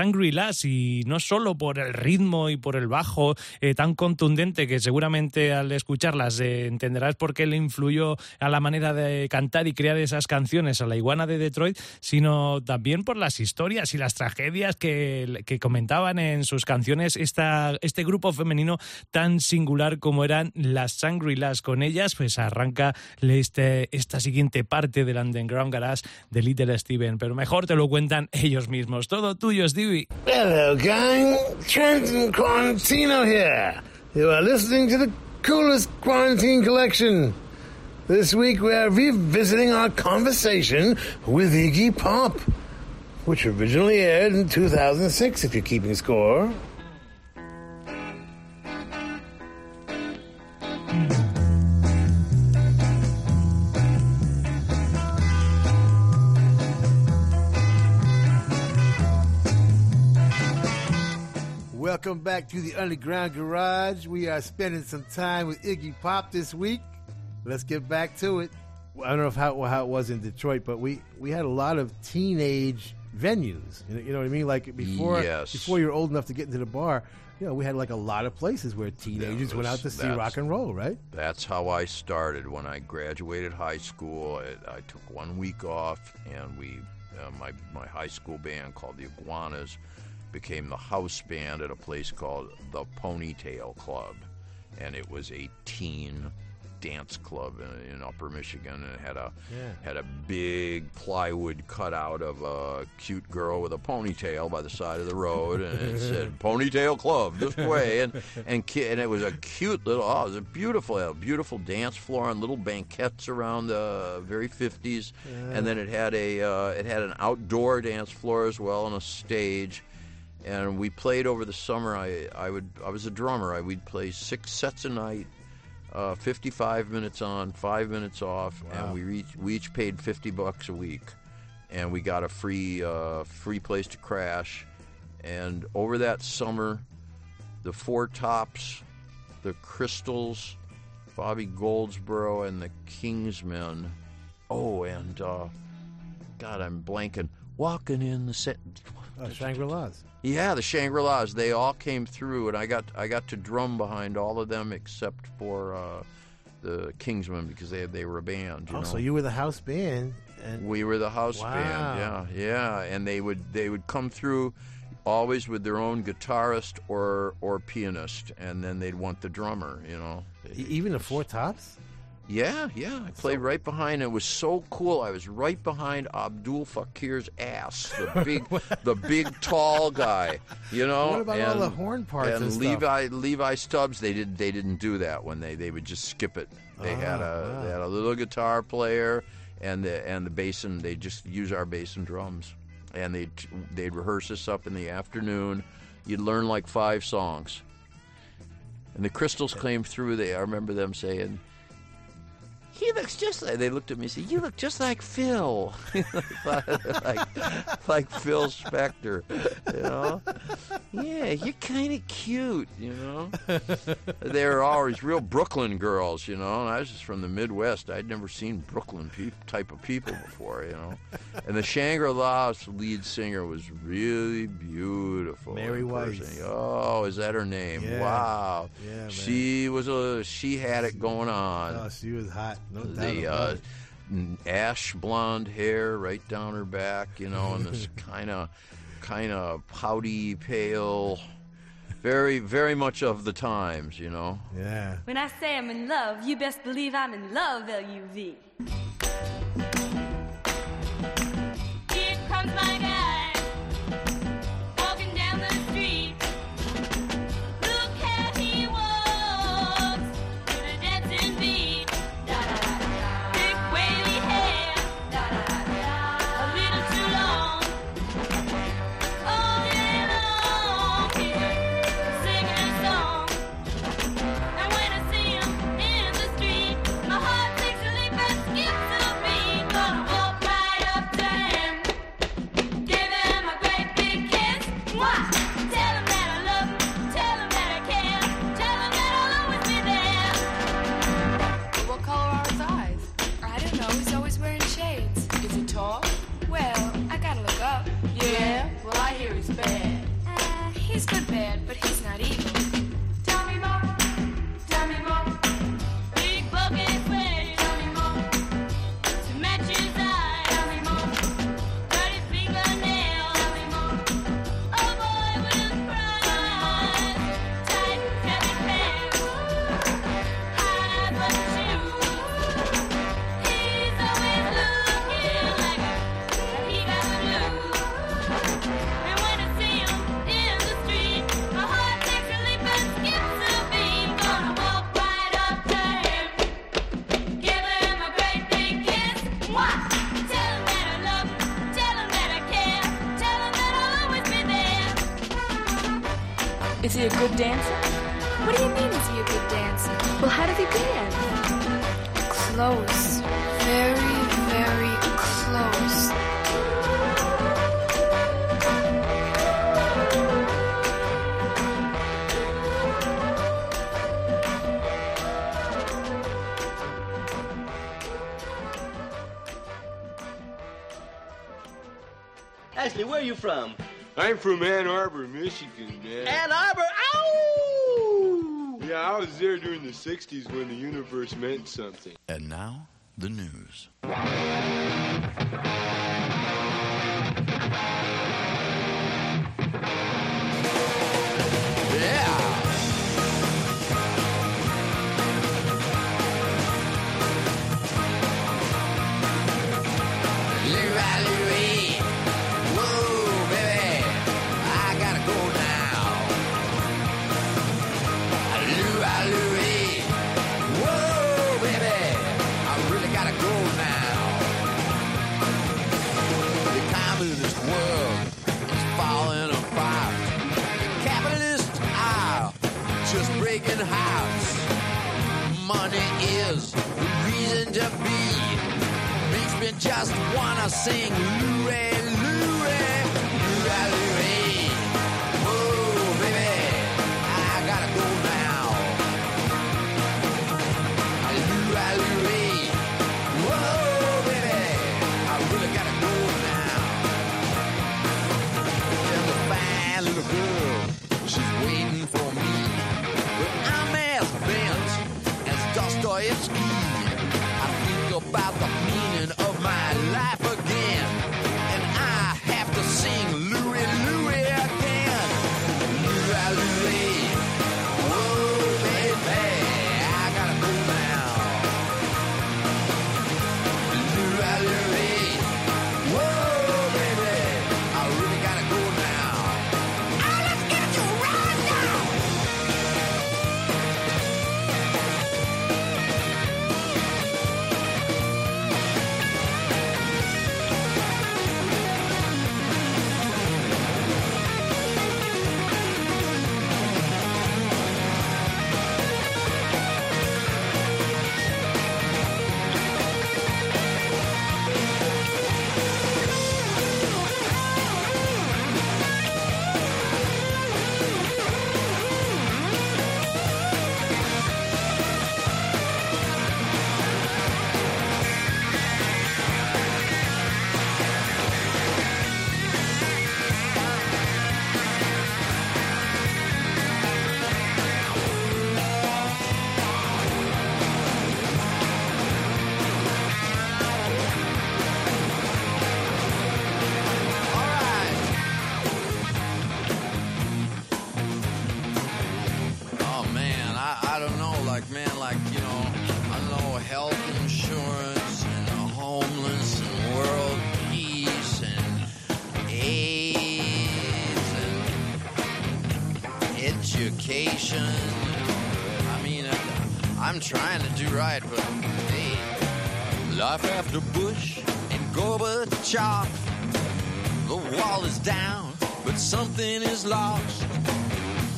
Speaker 3: Y no solo por el ritmo y por el bajo eh, tan contundente que seguramente al escucharlas eh, entenderás por qué le influyó a la manera de cantar y crear esas canciones a la iguana de Detroit, sino también por las historias y las tragedias que, comentaban en sus canciones esta, este grupo femenino tan singular como eran las Shangri-Las. Con ellas pues arranca este, esta siguiente parte del Underground Garage de Little Steven, pero mejor te lo cuentan ellos mismos. Todo tuyo, Stevie.
Speaker 4: Hello, gang. Trenton Quarantino here. You are listening to the coolest quarantine collection. This week we are revisiting our conversation with Iggy Pop, which originally aired in 2006, if you're keeping score.
Speaker 13: Welcome back to the Underground Garage. We are spending some time with Iggy Pop this week. Let's get back to it. I don't know if how, how it was in Detroit, but we, we had a lot of teenage venues. You know, what I mean? Like before
Speaker 8: Yes.
Speaker 13: before you're old enough to get into the bar, you know, we had like a lot of places where teenagers
Speaker 8: That
Speaker 13: went out to see rock and roll, right?
Speaker 8: That's how I started when I graduated high school. I, I took one week off, and we, uh, my my high school band called the Iguanas, became the house band at a place called the Ponytail Club, and it was a teen dance club in, in Upper Michigan, and it had a
Speaker 13: Yeah.
Speaker 8: had a big plywood cutout of a cute girl with a ponytail by the side of the road, and it said "Ponytail Club" this way, and and ki- and it was a cute little, oh, it was a beautiful, a beautiful dance floor and little banquettes around the very fifties, and then it had a uh, it had an outdoor dance floor as well and a stage. And we played over the summer. I, I would I was a drummer. I we'd play six sets a night, uh, 55 minutes on, five minutes off, and we each, we each paid 50 bucks a week, and we got a free uh, free place to crash. And over that summer, the Four Tops, the Crystals, Bobby Goldsboro, and the Kingsmen. Oh, and uh, God, I'm blanking. Walking in the set.
Speaker 13: Oh, Shangri La's.
Speaker 8: Yeah, the Shangri Las. They all came through, and I got I got to drum behind all of them except for uh, the Kingsmen because they they were a band. You
Speaker 13: Oh,
Speaker 8: know?
Speaker 13: so you were the house band, and
Speaker 8: we were the house
Speaker 13: Wow.
Speaker 8: band. Yeah, yeah, and they would they would come through always with their own guitarist or or pianist, and then they'd want the drummer. You know.
Speaker 13: E- even the Four Tops.
Speaker 8: Yeah, yeah. I played right behind. It was so cool. I was right behind Abdul Fakir's ass, the big, the big tall guy. You know.
Speaker 13: What about all the horn parts
Speaker 8: And,
Speaker 13: and?
Speaker 8: Levi Levi Stubbs, they did they didn't do that when they they would just skip it. They had
Speaker 13: Ah,
Speaker 8: a
Speaker 13: wow.
Speaker 8: they had a little guitar player and the and the bass and they just use our bass and drums. And they they'd rehearse us up in the afternoon. You'd learn like five songs. And the crystals came through. They I remember them saying, he looks just like they looked at me and said, "You look just like Phil, like like Phil Spector, you know? Yeah, you're kind of cute, you know." they were always real Brooklyn girls, you know. And I was just from the Midwest. I'd never seen Brooklyn peop type of people before, you know. And the Shangri La's lead singer was really beautiful.
Speaker 13: Mary Weiss.
Speaker 8: Oh, is that her name?
Speaker 13: Yeah.
Speaker 8: Wow.
Speaker 13: Yeah, man.
Speaker 8: She was a she had it going on
Speaker 13: Oh, she was hot. No doubt
Speaker 8: the uh, ash blonde hair right down her back, you know, and this kind of, kind of pouty, pale, very, very much of the times, you know.
Speaker 13: Yeah.
Speaker 20: When I say I'm in love, you best believe I'm in love, L-U-V.
Speaker 25: from
Speaker 26: Ann Arbor, Michigan, man.
Speaker 25: Ann Arbor, ow!
Speaker 26: Yeah, I was there during the 60s when the universe meant something.
Speaker 14: And now, the news.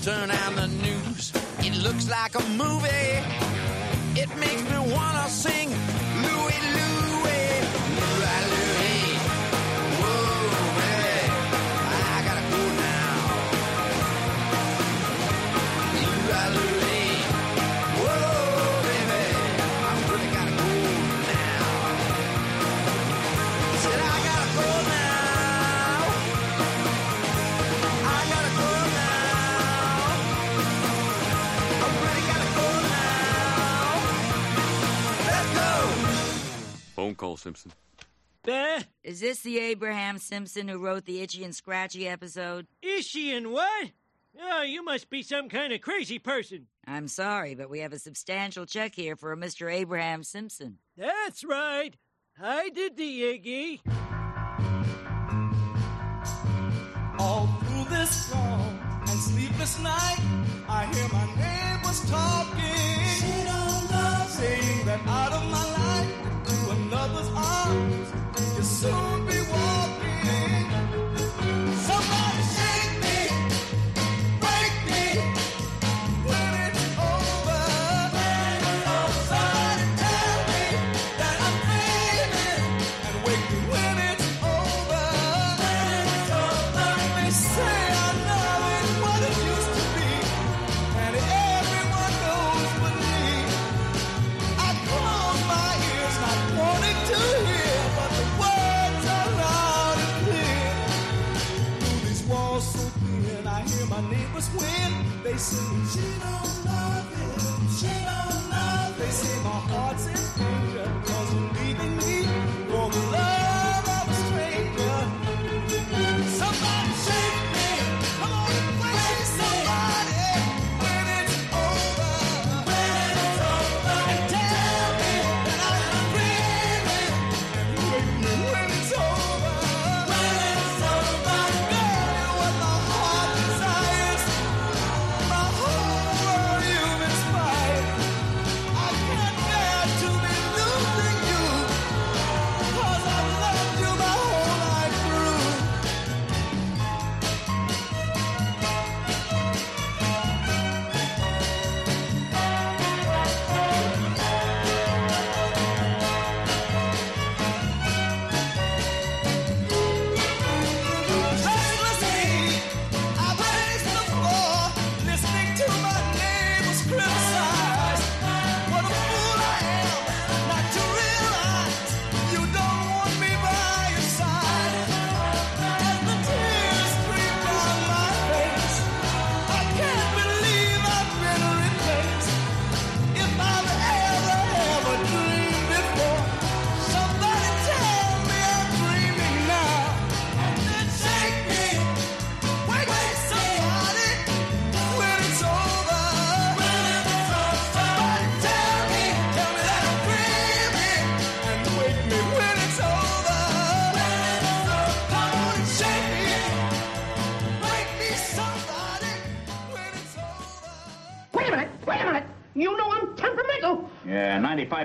Speaker 16: turn on the
Speaker 27: Simpson. Eh?
Speaker 28: Is this the Abraham Simpson who wrote the Itchy and Scratchy episode?
Speaker 29: Itchy and what? Oh, you must be some kind of crazy person.
Speaker 28: I'm sorry, but we have a substantial check here for a Mr. Abraham Simpson.
Speaker 29: That's right. I did the Iggy.
Speaker 2: All through this storm and sleepless night, I hear my neighbors talking. Saying that out of my she don't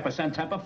Speaker 30: 95% temper,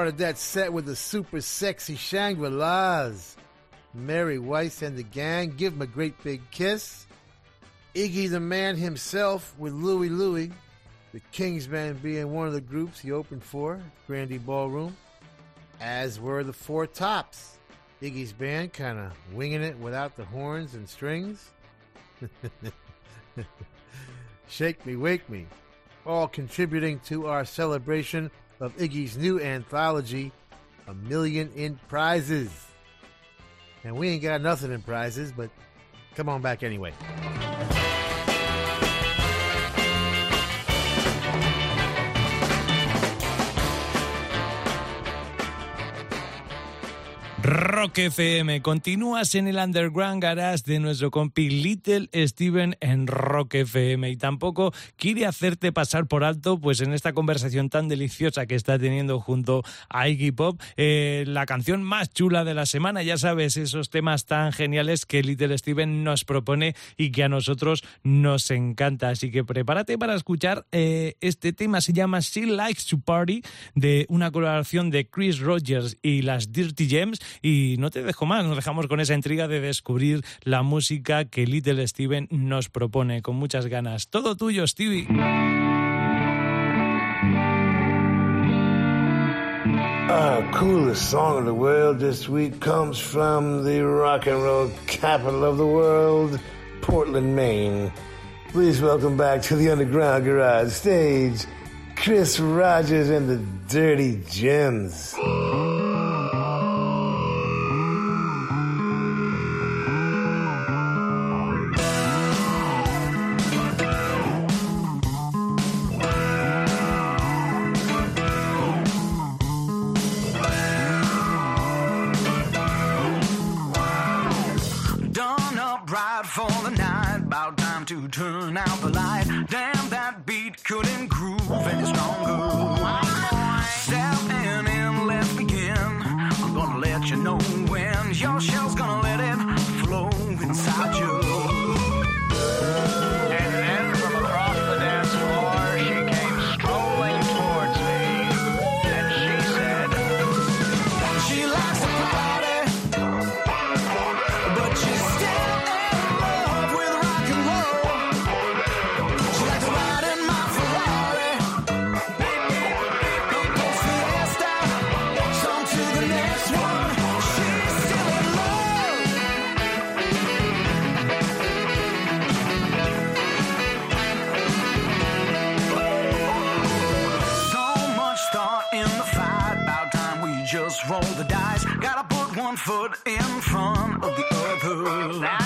Speaker 13: started that set with the super sexy Shangri-Las. Mary Weiss and the gang give him a great big kiss. Iggy the man himself with Louie Louie, the Kingsmen being one of the groups he opened for, Grande Ballroom, as were the Four Tops. Iggy's band kind of winging it without the horns and strings. Shake Me, Wake Me, all contributing to our celebration of Iggy's new anthology, A Million in Prizes. And we ain't got nothing in prizes, but come on back anyway.
Speaker 3: Rock FM, continúas en el Underground Garage de nuestro compi Little Steven en Rock FM y tampoco quiere hacerte pasar por alto pues en esta conversación tan deliciosa que está teniendo junto a Iggy Pop eh, la canción más chula de la semana, ya sabes, esos temas tan geniales que Little Steven nos propone y que a nosotros nos encanta, así que prepárate para escuchar eh, este tema, se llama She Likes to Party de una colaboración de Chris Rogers y las Dirty Gems. Y no te dejo más, nos dejamos con esa intriga de descubrir la música que Little Steven nos propone con muchas ganas. Todo tuyo, Stevie.
Speaker 31: Our coolest song of the world this week comes from the rock and roll capital of the world, Portland, Maine. Please welcome back to the Underground Garage stage, Chris Rogers and the Dirty Gems.
Speaker 4: Turn out the light. Foot in front of the other.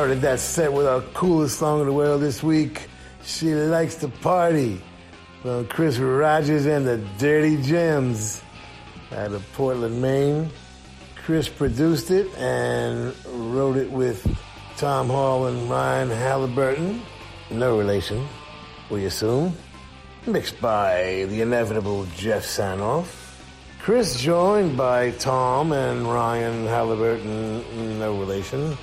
Speaker 4: Started that set with our coolest song in the world this week. She likes to party. From Chris Rogers and the Dirty Gems out of Portland, Maine. Chris produced it and wrote it with Tom Hall and Ryan Halliburton. No relation, we assume. Mixed by the inevitable Jeff Sanoff. Chris joined by Tom and Ryan Halliburton, no relation.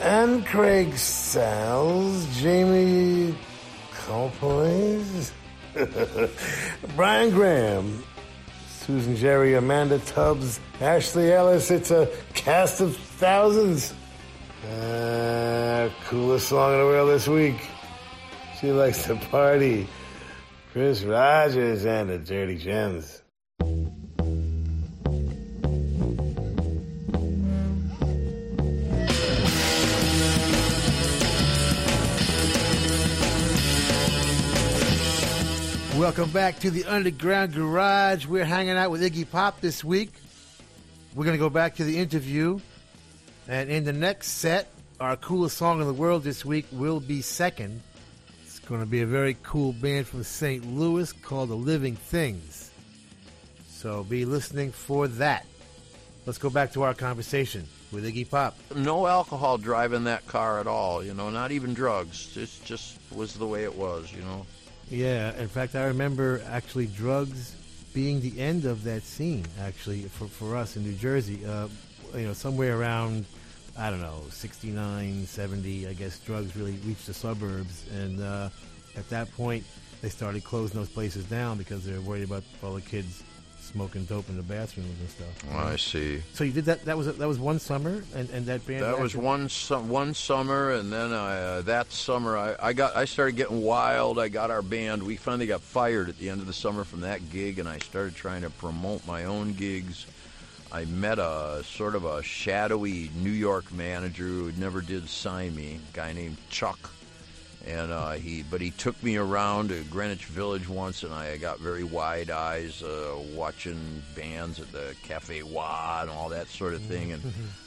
Speaker 4: And Craig Salz, Jamie Colpoys, Brian Graham, Susan Jerry, Amanda Tubbs, Ashley Ellis. It's a cast of thousands. Uh, coolest song in the world this week. She likes to party. Chris Rogers and the Dirty Gems.
Speaker 13: Welcome back to the Underground Garage. We're hanging out with Iggy Pop this week. We're going to go back to the interview. And in the next set, our coolest song in the world this week will be second. It's going to be a very cool band from St. Louis called The Living Things. So be listening for that. Let's go back to our conversation with Iggy Pop.
Speaker 8: No alcohol driving that car at all, you know, not even drugs. It just was the way it was, you know.
Speaker 13: Yeah, in fact, I remember actually drugs being the end of that scene. Actually, for for us in New Jersey, uh, you know, somewhere around I don't know, 69, 70, I guess drugs really reached the suburbs, and uh, at that point, they started closing those places down because they were worried about all the kids smoking dope in the bathrooms and stuff.
Speaker 8: I see.
Speaker 13: So you did that? That was that was one summer, and, and that band.
Speaker 8: That was one su- one summer, and then I, uh, that summer I, I got I started getting wild. I got our band. We finally got fired at the end of the summer from that gig, and I started trying to promote my own gigs. I met a sort of a shadowy New York manager who never did sign me, a guy named Chuck. And uh, he, but he took me around to Greenwich Village once, and I got very wide eyes uh, watching bands at the Cafe Wha and all that sort of thing. And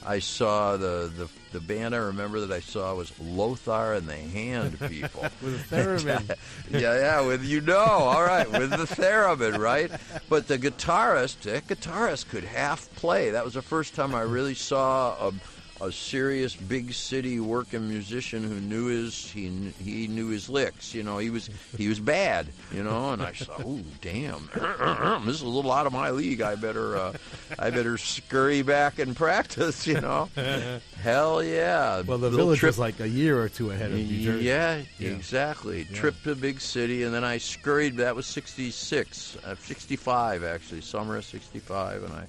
Speaker 8: I saw the, the the band I remember that I saw was Lothar and the Hand People.
Speaker 13: With a theremin.
Speaker 8: yeah, yeah, with you know, all right, with the theremin, right? But the guitarist, that guitarist could half play. That was the first time I really saw a a serious big city working musician who knew his he he knew his licks. You know, he was he was bad. You know, and I saw, oh damn, this is a little out of my league. I better uh, I better scurry back and practice. You know, hell yeah.
Speaker 13: Well, the
Speaker 8: Little
Speaker 13: village
Speaker 8: trip-
Speaker 13: was like a year or two ahead of New Jersey.
Speaker 8: yeah,
Speaker 13: Yeah.
Speaker 8: exactly.
Speaker 13: Yeah.
Speaker 8: Trip to big city, and then I scurried. That was '66, uh, '65 actually, summer of '65, and I,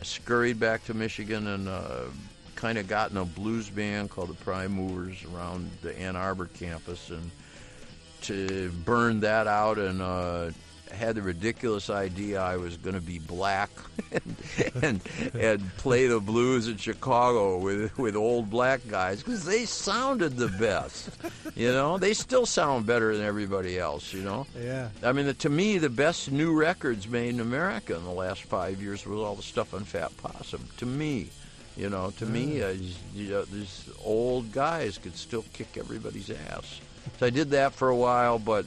Speaker 8: I scurried back to Michigan and uh, kind of got in a blues band called the Prime Movers around the Ann Arbor campus, and to burn that out and. Uh, had the ridiculous idea I was going to be black and, and and play the blues in Chicago with with old black guys because they sounded the best. You know, they still sound better than everybody else. You know.
Speaker 13: Yeah.
Speaker 8: I mean, the, to me, the best new records made in America in the last five years was all the stuff on Fat Possum. To me, you know, to me, uh, you know, these old guys could still kick everybody's ass. So I did that for a while, but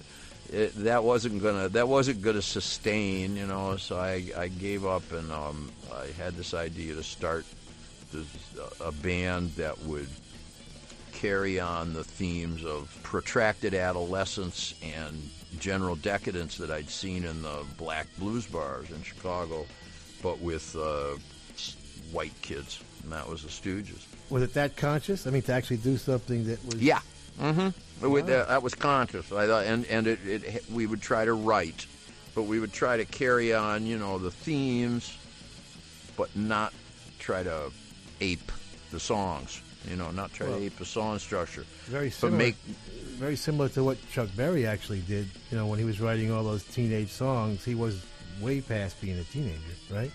Speaker 8: it, that wasn't gonna that wasn't gonna sustain, you know. So I I gave up, and um, I had this idea to start this, a band that would carry on the themes of protracted adolescence and general decadence that I'd seen in the black blues bars in Chicago, but with uh, white kids, and that was the Stooges.
Speaker 13: Was it that conscious? I mean, to actually do something that was.
Speaker 8: Yeah. Mm-hmm. With, uh, that was conscious. I thought, and and it, it we would try to write, but we would try to carry on, you know, the themes, but not try to ape the songs. You know, not try
Speaker 13: Well,
Speaker 8: to ape the song structure.
Speaker 13: Very
Speaker 8: but
Speaker 13: similar.
Speaker 8: make
Speaker 13: very similar to what Chuck Berry actually did. You know, when he was writing all those teenage songs, he was way past being a teenager, right?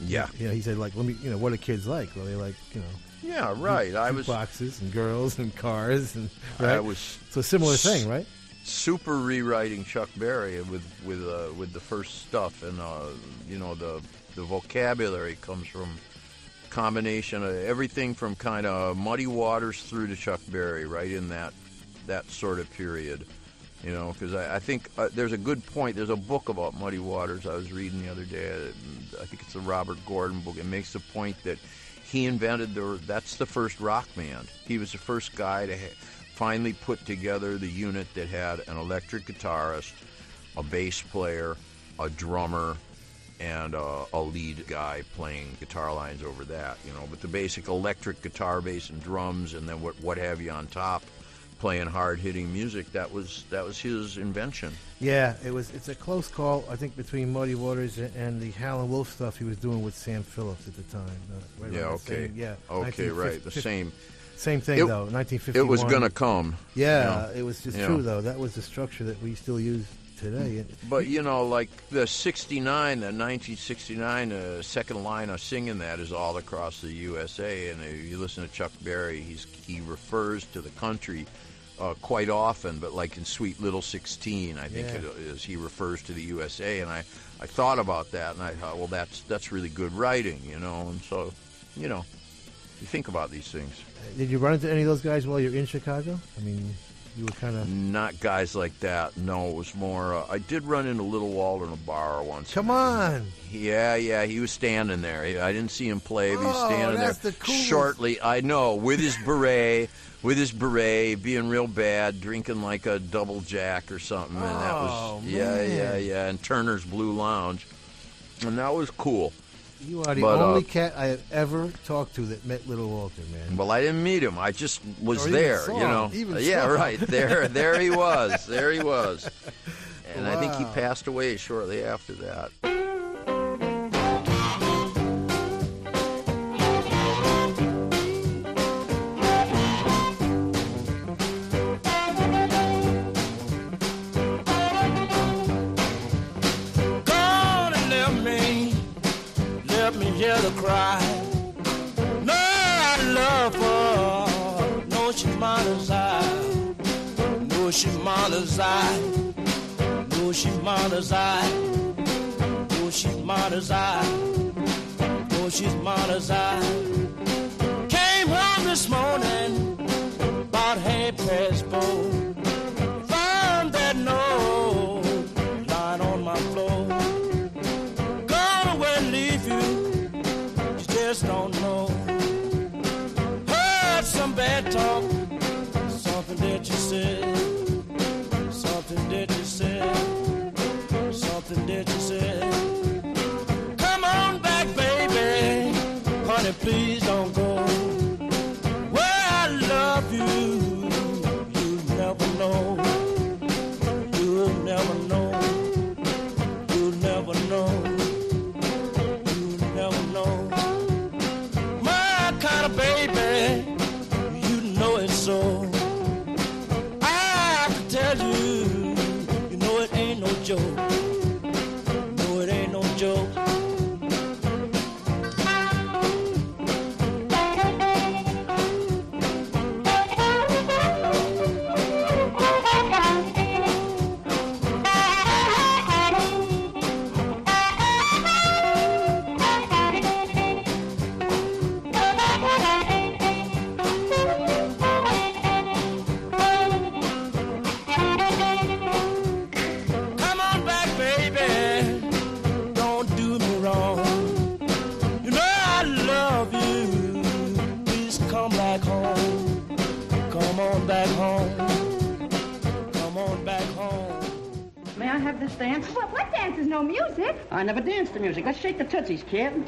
Speaker 8: yeah.
Speaker 13: You know, he said like, let me, you know, what are kids like? Well, they like, you know.
Speaker 8: Yeah, right. I was-
Speaker 13: boxes and girls and cars and.
Speaker 8: I was
Speaker 13: So a similar thing, right?
Speaker 8: super rewriting Chuck Berry with with uh, with the first stuff, and uh, you know the the vocabulary comes from combination of everything from kind of Muddy Waters through to Chuck Berry, right in that that sort of period. You know, because I, I think uh, there's a good point. There's a book about Muddy Waters I was reading the other day. uh, I think it's the Robert Gordon book. It makes the point that he invented the. That's the first rock band. He was the first guy to ha- finally put together the unit that had an electric guitarist, a bass player, a drummer, and uh, a lead guy playing guitar lines over that. You know, but the basic electric guitar, bass, and drums, and then what what have you on top, playing hard hitting music. That was that was his invention.
Speaker 13: Yeah, it was. It's a close call, I think, between Muddy Waters and, and the Howlin' Wolf stuff he was doing with Sam Phillips at the time. Uh, right
Speaker 8: Yeah, okay.
Speaker 13: same- yeah.
Speaker 8: Okay, right. The same.
Speaker 13: Same thing
Speaker 8: It-
Speaker 13: though.
Speaker 8: it was gonna come,
Speaker 13: Yeah,
Speaker 8: you know.
Speaker 13: it was just
Speaker 8: Yeah.
Speaker 13: true though. That was the structure that we still use today.
Speaker 8: But you know, like the '69, the 1969, uh, second line of singing that is all across the USA. And if you listen to Chuck Berry, he's he refers to the country uh, quite often. But like in "Sweet Little 16," I think
Speaker 13: Yeah.
Speaker 8: it is he refers to the USA. And I I thought about that, and I thought, well, that's that's really good writing, you know. And so, you know, you think about these things.
Speaker 13: Did you run into any of those guys while you're in Chicago? I mean, you were kind of.
Speaker 8: Not guys like that. No, it was more. Uh, I did run into Little Walt in a bar once.
Speaker 13: Come on.
Speaker 8: Yeah, yeah, he was standing there. I didn't see him play, but he was
Speaker 13: Oh,
Speaker 8: standing
Speaker 13: that's
Speaker 8: there
Speaker 13: the coolest.
Speaker 8: shortly. I know, with his beret, with his beret, being real bad, drinking like a double jack or something, and that
Speaker 13: Oh,
Speaker 8: was yeah,
Speaker 13: man.
Speaker 8: yeah, yeah, and Turner's Blue Lounge, and that was cool.
Speaker 13: You are the
Speaker 8: But, uh,
Speaker 13: only cat I have ever talked to that met Little Walter, man.
Speaker 8: Well, I didn't meet him. I just was
Speaker 13: Or
Speaker 8: there,
Speaker 13: saw
Speaker 8: you know.
Speaker 13: Even
Speaker 8: yeah,
Speaker 13: saw
Speaker 8: right there. There he was. There he was. And I think he passed away shortly after that.
Speaker 32: Me here cry. No, I love her, no, she's mine as I. No, she's mine as I. No, she's mine as I. No, she's as I. No, she's as I. Came home this morning, about half past four.
Speaker 30: Dance? What, what dance is no music? I never danced to music. Let's shake the tootsies, kid.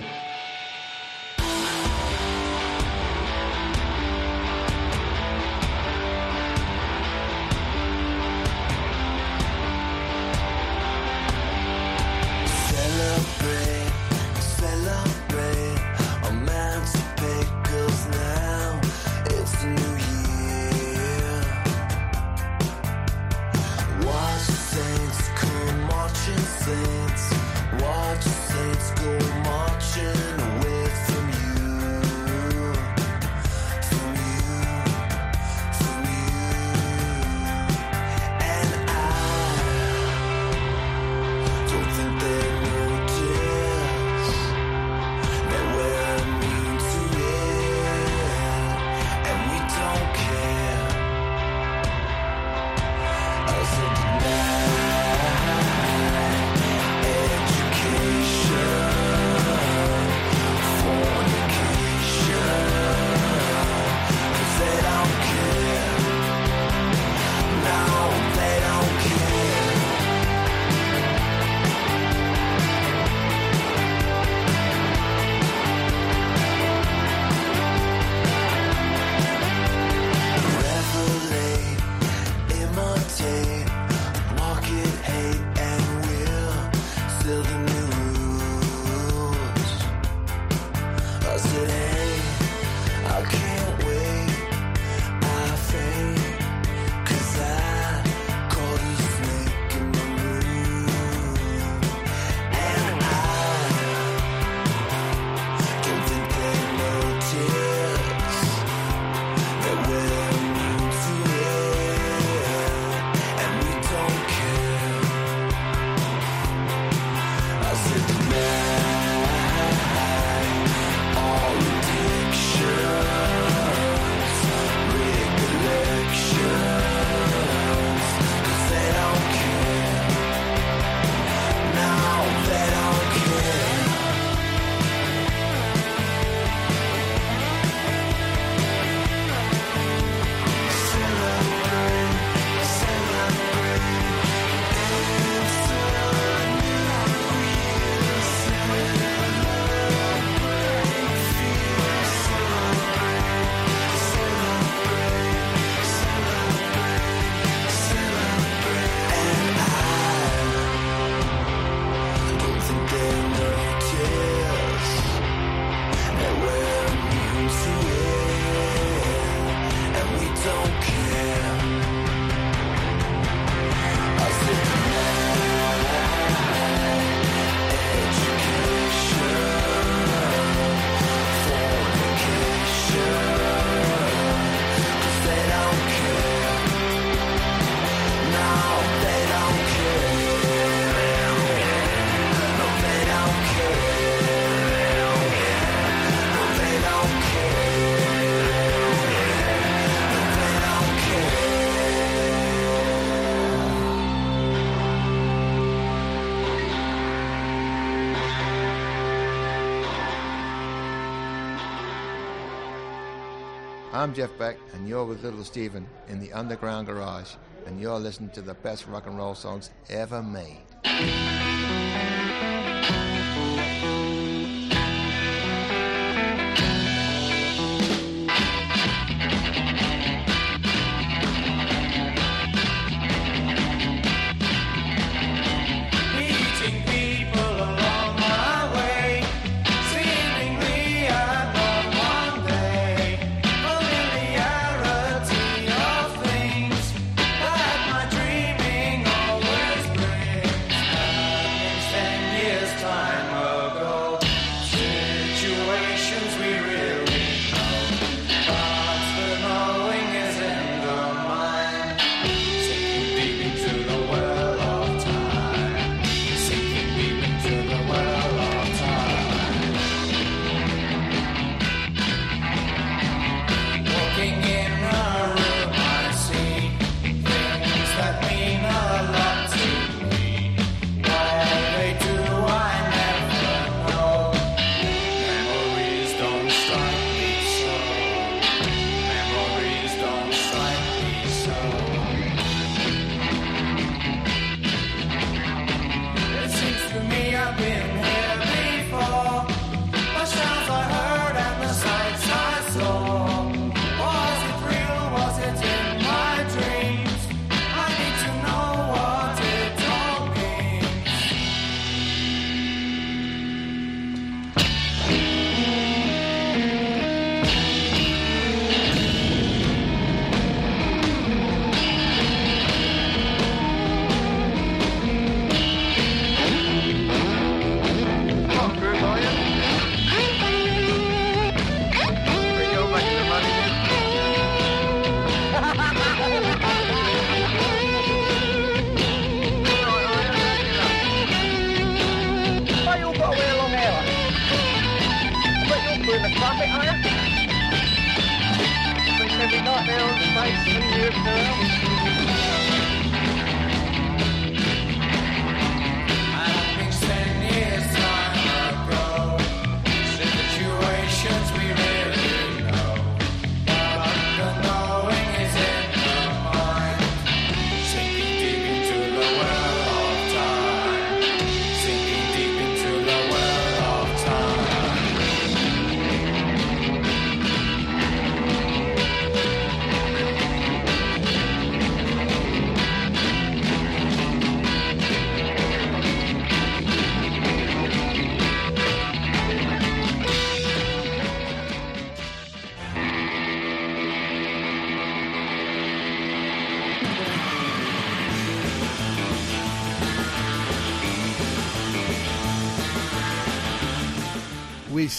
Speaker 33: I'm Jeff Beck, and you're with Little Steven in the Underground Garage, and you're listening to the best rock and roll songs ever made.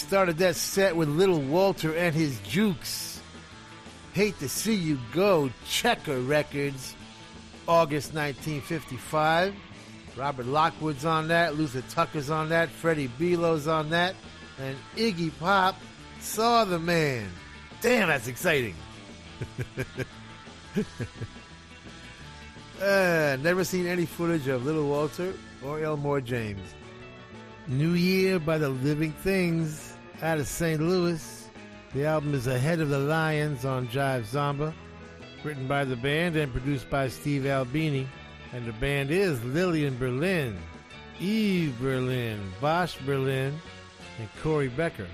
Speaker 13: Started that set with Little Walter and his Jukes. Hate to See You Go, Checker Records, August 1955. Robert Lockwood's on that, Luther Tucker's on that, Freddie Below's on that, and Iggy Pop saw the man. Damn, that's exciting. uh, never seen any footage of Little Walter or Elmore James. New Year by the Living Things out of St. Louis. The album is Ahead of the Lions on Jive Zomba, written by the band and produced by Steve Albini. And the band is Lillian Berlin, Eve Berlin, Bosh Berlin, and Corey Becker.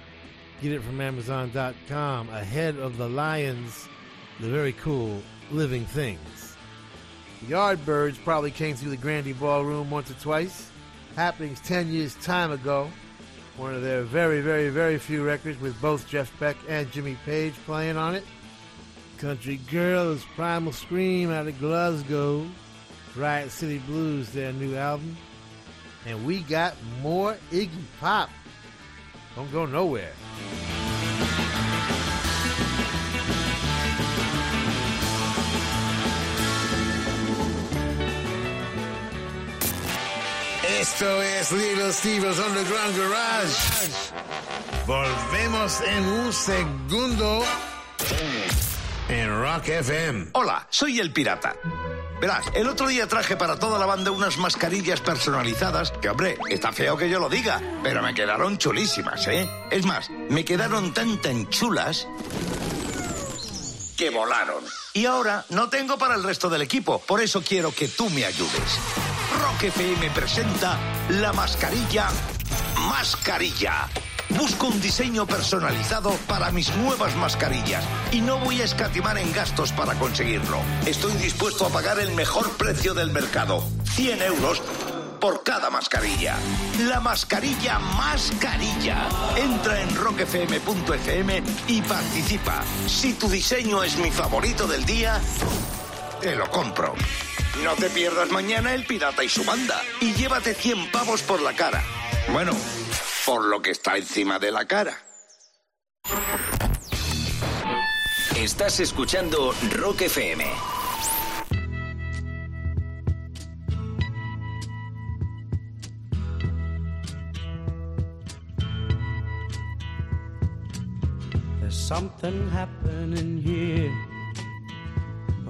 Speaker 13: Get it from Amazon.com. Ahead of the Lions, the very cool Living Things. The Yardbirds probably came through the Grande Ballroom once or twice. Happenings 10 years time ago. One of their very, very, very few records with both Jeff Beck and Jimmy Page playing on it. Country Girls, Primal Scream out of Glasgow. Riot City Blues, their new album. And we got more Iggy Pop. Don't go nowhere.
Speaker 34: Esto es Little Steve's Underground Garage. Volvemos en un segundo en Rock FM.
Speaker 35: Hola, soy el pirata. Verás, el otro día traje para toda la banda unas mascarillas personalizadas que, hombre, está feo que yo lo diga, pero me quedaron chulísimas, ¿eh? Es más, me quedaron tan chulas que volaron. Y ahora no tengo para el resto del equipo, por eso quiero que tú me ayudes. Rock FM presenta la mascarilla Mascarilla. Busco un diseño personalizado para mis nuevas mascarillas y no voy a escatimar en gastos para conseguirlo. Estoy dispuesto a pagar el mejor precio del mercado, 100 euros por cada mascarilla. La mascarilla mascarilla. Entra en rockfm.fm y participa. Si tu diseño es mi favorito del día, te lo compro. No te pierdas mañana el pirata y su banda y llévate 100 pavos por la cara. Bueno, por lo que está encima de la cara.
Speaker 36: Estás escuchando Rock FM.
Speaker 37: There's something happening here.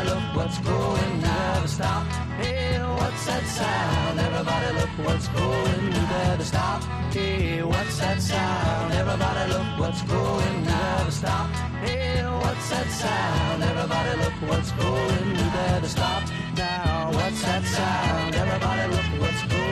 Speaker 37: Everybody
Speaker 2: look what's going, we better stop. Hey, what's that sound? Everybody look what's going, we better stop. Hey, what's that sound? Everybody look what's going, we better stop. Hey, what's that sound? Everybody look what's going, better stop. Now, what's that sound? Everybody look what's going,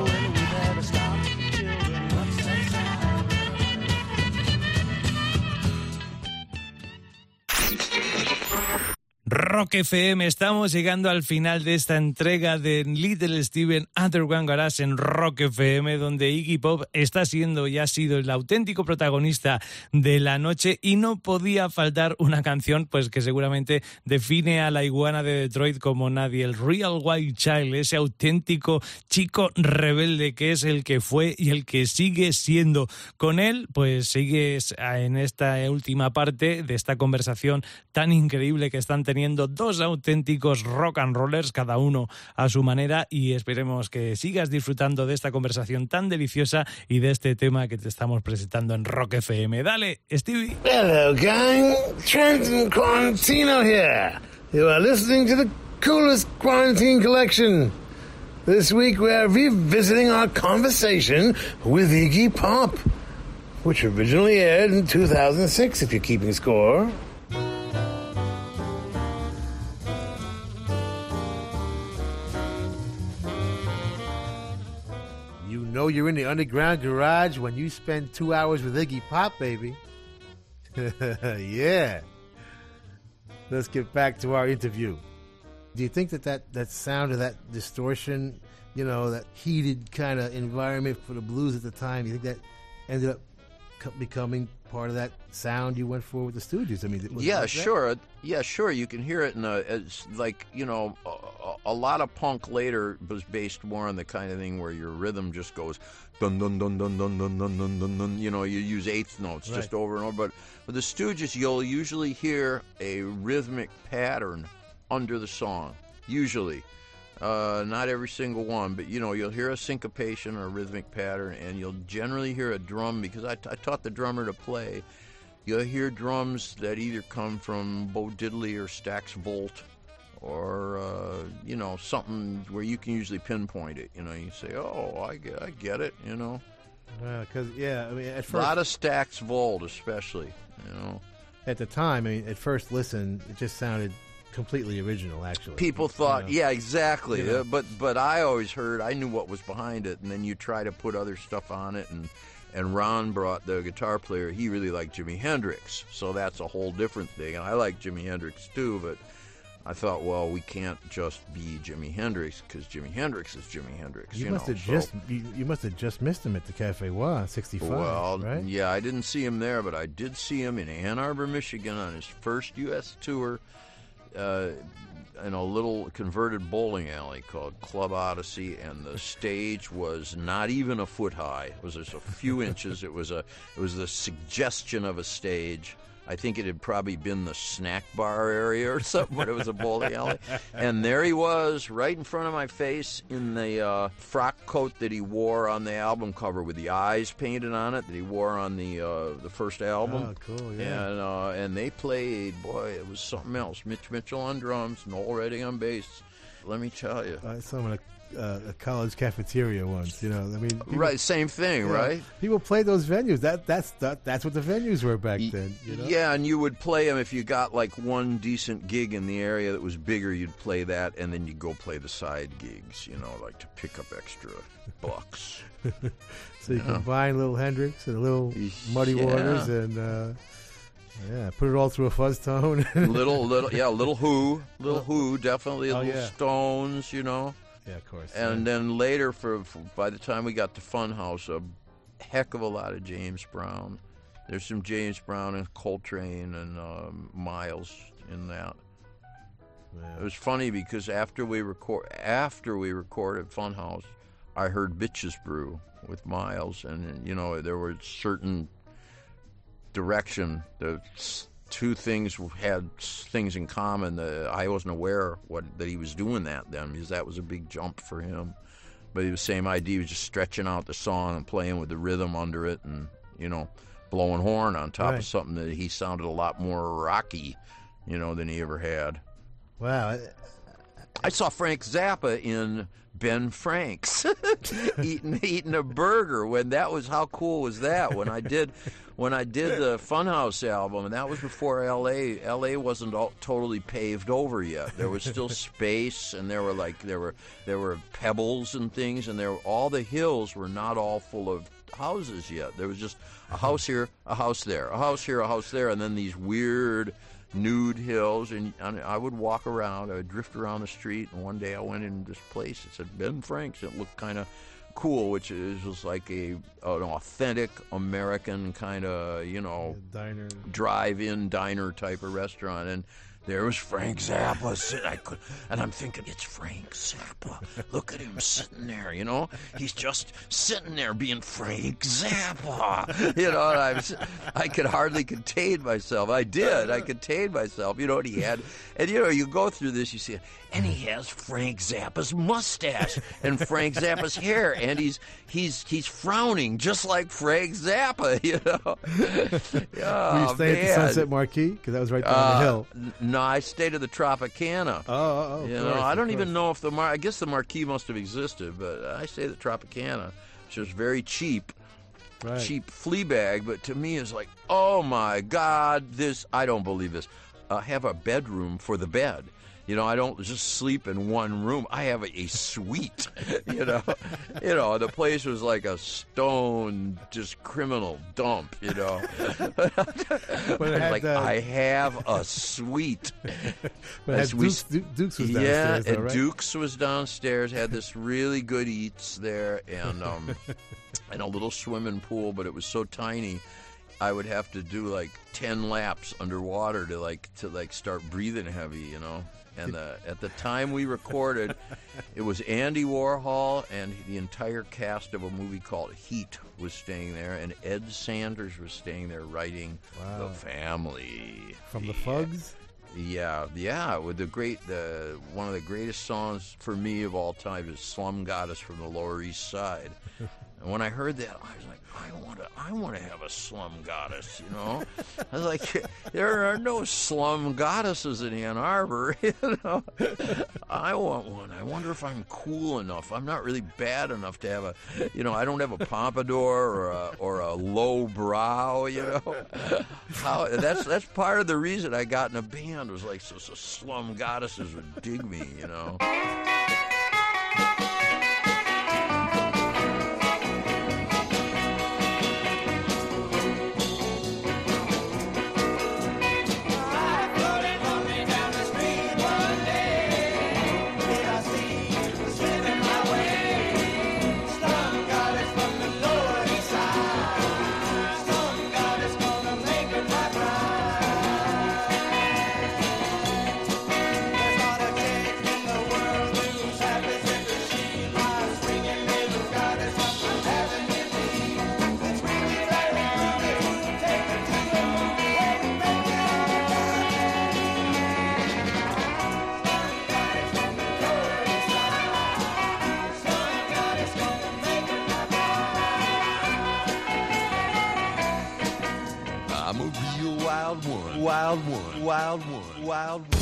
Speaker 3: Rock FM, estamos llegando al final de esta entrega de Little Steven Underground Garage en Rock FM, donde Iggy Pop está siendo y ha sido el auténtico protagonista de la noche y no podía faltar una canción pues que seguramente define a la iguana de Detroit como nadie, el Real White Child, ese auténtico chico rebelde que es el que fue y el que sigue siendo. Con él pues sigues en esta última parte de esta conversación tan increíble que están teniendo dos auténticos rock and rollers, cada uno a su manera, y esperemos que sigas disfrutando de esta conversación tan deliciosa y de este tema que te estamos presentando en Rock FM. Dale, Stevie.
Speaker 4: Hello, gang. Trenton Quarantino here. You are listening to the coolest quarantine collection. This week we are revisiting our conversation with Iggy Pop, which originally aired in 2006, if you're keeping score.
Speaker 13: Know you're in the underground garage when you spend two hours with Iggy Pop, baby. yeah. Let's get back to our interview. Do you think that that, that sound of that distortion, you know, that heated kind of environment for the blues at the time, you think that ended up co- becoming part of that sound you went for with the Stooges? I mean,
Speaker 8: yeah,
Speaker 13: like that?
Speaker 8: Yeah, sure. You can hear it in a it's like you know a, a lot of punk later was based more on the kind of thing where your rhythm just goes dun dun dun dun dun dun dun dun dun. dun. You know, you use eighth notes just over and over. But with the Stooges, you'll usually hear a rhythmic pattern under the song. Usually. Uh, not every single one, but you know, you'll hear a syncopation or a rhythmic pattern, and you'll generally hear a drum because I, I taught the drummer to play. You'll hear drums that either come from Bo Diddley or Stax Volt, or uh, you know something where you can usually pinpoint it. You know, you say, "Oh, I get, I get it." You know,
Speaker 13: Because yeah, I mean, at first, a
Speaker 8: lot of Stax Volt, especially. You know,
Speaker 13: at the time, I mean, at first listen, it just sounded completely original. Actually,
Speaker 8: people
Speaker 13: You
Speaker 8: thought,
Speaker 13: know?
Speaker 8: yeah, exactly.
Speaker 13: You know.
Speaker 8: Uh, but but I always heard, I knew what was behind it, and then you try to put other stuff on it, and and Ron brought the guitar player. He really liked Jimi Hendrix, so that's a whole different thing. And I like Jimi Hendrix too, but I thought, well, we can't just be Jimi Hendrix because Jimi Hendrix is Jimi Hendrix.
Speaker 13: You,
Speaker 8: You,
Speaker 13: must
Speaker 8: know,
Speaker 13: have
Speaker 8: so-
Speaker 13: just you, you must have just missed him at the Cafe Wha '65,
Speaker 8: well,
Speaker 13: right?
Speaker 8: yeah, I didn't see him there, but I did see him in Ann Arbor, Michigan, on his first U.S. tour, uh, in a little converted bowling alley called Club Odyssey, and the stage was not even a foot high. It was just a few inches. It was a, it was the suggestion of a stage. I think it had probably been the snack bar area or something, but it was a bowling alley. And there he was, right in front of my face, in the uh, frock coat that he wore on the album cover with the eyes painted on it that he wore on the uh, the first album.
Speaker 13: Oh, cool, yeah.
Speaker 8: And uh, and they played, boy, it was something else. Mitch Mitchell on drums, Noel Redding on bass. Let me tell you.
Speaker 13: I saw him in a, uh, a college cafeteria once. You know, I mean, people-
Speaker 8: Right, same thing,
Speaker 13: you know,
Speaker 8: right?
Speaker 13: People played those venues. That that's that, that's what the venues were back then. You know?
Speaker 8: Yeah, and you would play them if you got like one decent gig in the area that was bigger. You'd play that, and then you'd go play the side gigs. You know, like to pick up extra bucks.
Speaker 13: so you
Speaker 8: Yeah.
Speaker 13: combine Little Hendrix and a little Muddy
Speaker 8: Yeah.
Speaker 13: Waters and uh, yeah, put it all through a fuzz tone.
Speaker 8: little, little, yeah, little Who, little Who, definitely
Speaker 13: Oh,
Speaker 8: little
Speaker 13: yeah.
Speaker 8: Stones. You know.
Speaker 13: Yeah, of course.
Speaker 8: And then later, for, for by the time we got to Funhouse, a heck of a lot of James Brown. There's some James Brown and Coltrane and um, Miles in that. It was funny because after we record after we recorded Funhouse, I heard Bitches Brew with Miles, and you know there were certain direction. The two things had things in common. that I wasn't aware what that he was doing that then because that was a big jump for him. But the same idea. He was just stretching out the song and playing with the rhythm under it, and you know, blowing horn on top
Speaker 13: Right.
Speaker 8: of something that he sounded a lot more rocky, you know, than he ever had.
Speaker 13: Wow.
Speaker 8: I saw Frank Zappa in Ben Frank's eating eating a burger when that was how cool was that when I did when I did the Funhouse album and that was before L.A. L.A. wasn't all, totally paved over yet. There was still space and there were like there were there were pebbles and things and there were, all the hills were not all full of houses yet. There was just a house here, a house there, a house here, a house there, and then these weird nude hills, and, and I would walk around. I would drift around the street, and one day I went in this place. It said Ben Frank's. It looked kind of cool, which is was like a an authentic American kind of you know
Speaker 13: diner,
Speaker 8: drive-in diner type of restaurant, and. There was Frank Zappa sitting, I could, and I'm thinking, it's Frank Zappa. Look at him sitting there, you know. He's just sitting there being Frank Zappa, you know. And I was, I could hardly contain myself. I did. I contained myself, you know. And he had, and you know, you go through this, you see, and he has Frank Zappa's mustache and Frank Zappa's hair, and he's he's he's frowning just like Frank Zappa, you know. Oh,
Speaker 13: Were you staying at the. Sunset Marquis? Because that was right down the
Speaker 8: Uh,
Speaker 13: hill.
Speaker 8: n- No, I stayed at the Tropicana.
Speaker 13: Oh, oh, oh,
Speaker 8: you know, I don't even know if the mar- I guess the Marquis must have existed, but I stayed at the Tropicana, which was very cheap,
Speaker 13: Right.
Speaker 8: cheap flea bag. But to me, it's like, oh my God, this I don't believe this. Uh, have a bedroom for the bed. You know, I don't just sleep in one room. I have a, a suite. You know, you know, the place was like a stone, just criminal dump. You know,
Speaker 13: But it had
Speaker 8: like
Speaker 13: the-
Speaker 8: I have a suite.
Speaker 13: But it
Speaker 8: As
Speaker 13: had
Speaker 8: we-
Speaker 13: Dukes, Du- Dukes was
Speaker 8: yeah,
Speaker 13: though,
Speaker 8: and
Speaker 13: right?
Speaker 8: Dukes was downstairs. Had this really good eats there, and um, and a little swimming pool, but it was so tiny. I would have to do like ten laps underwater to like to like start breathing heavy, you know. And uh, at the time we recorded, it was Andy Warhol and the entire cast of a movie called Heat was staying there, and Ed Sanders was staying there writing
Speaker 13: Wow.
Speaker 8: The Family.
Speaker 13: From the Fugs?
Speaker 8: Yeah, yeah. With the great, the one of the greatest songs for me of all time is "Slum Goddess" from the Lower East Side. and when I heard that, I was like, I want to, I want to have a slum goddess. You know, I was like, there are no slum goddesses in Ann Arbor. You know, I want one. I wonder if I'm cool enough. I'm not really bad enough to have a, you know, I don't have a pompadour or a, or a low brow. You know, how that's that's part of the reason I got in a band was like so, so slum goddesses would dig me. You know.
Speaker 2: Wild one. Wild one.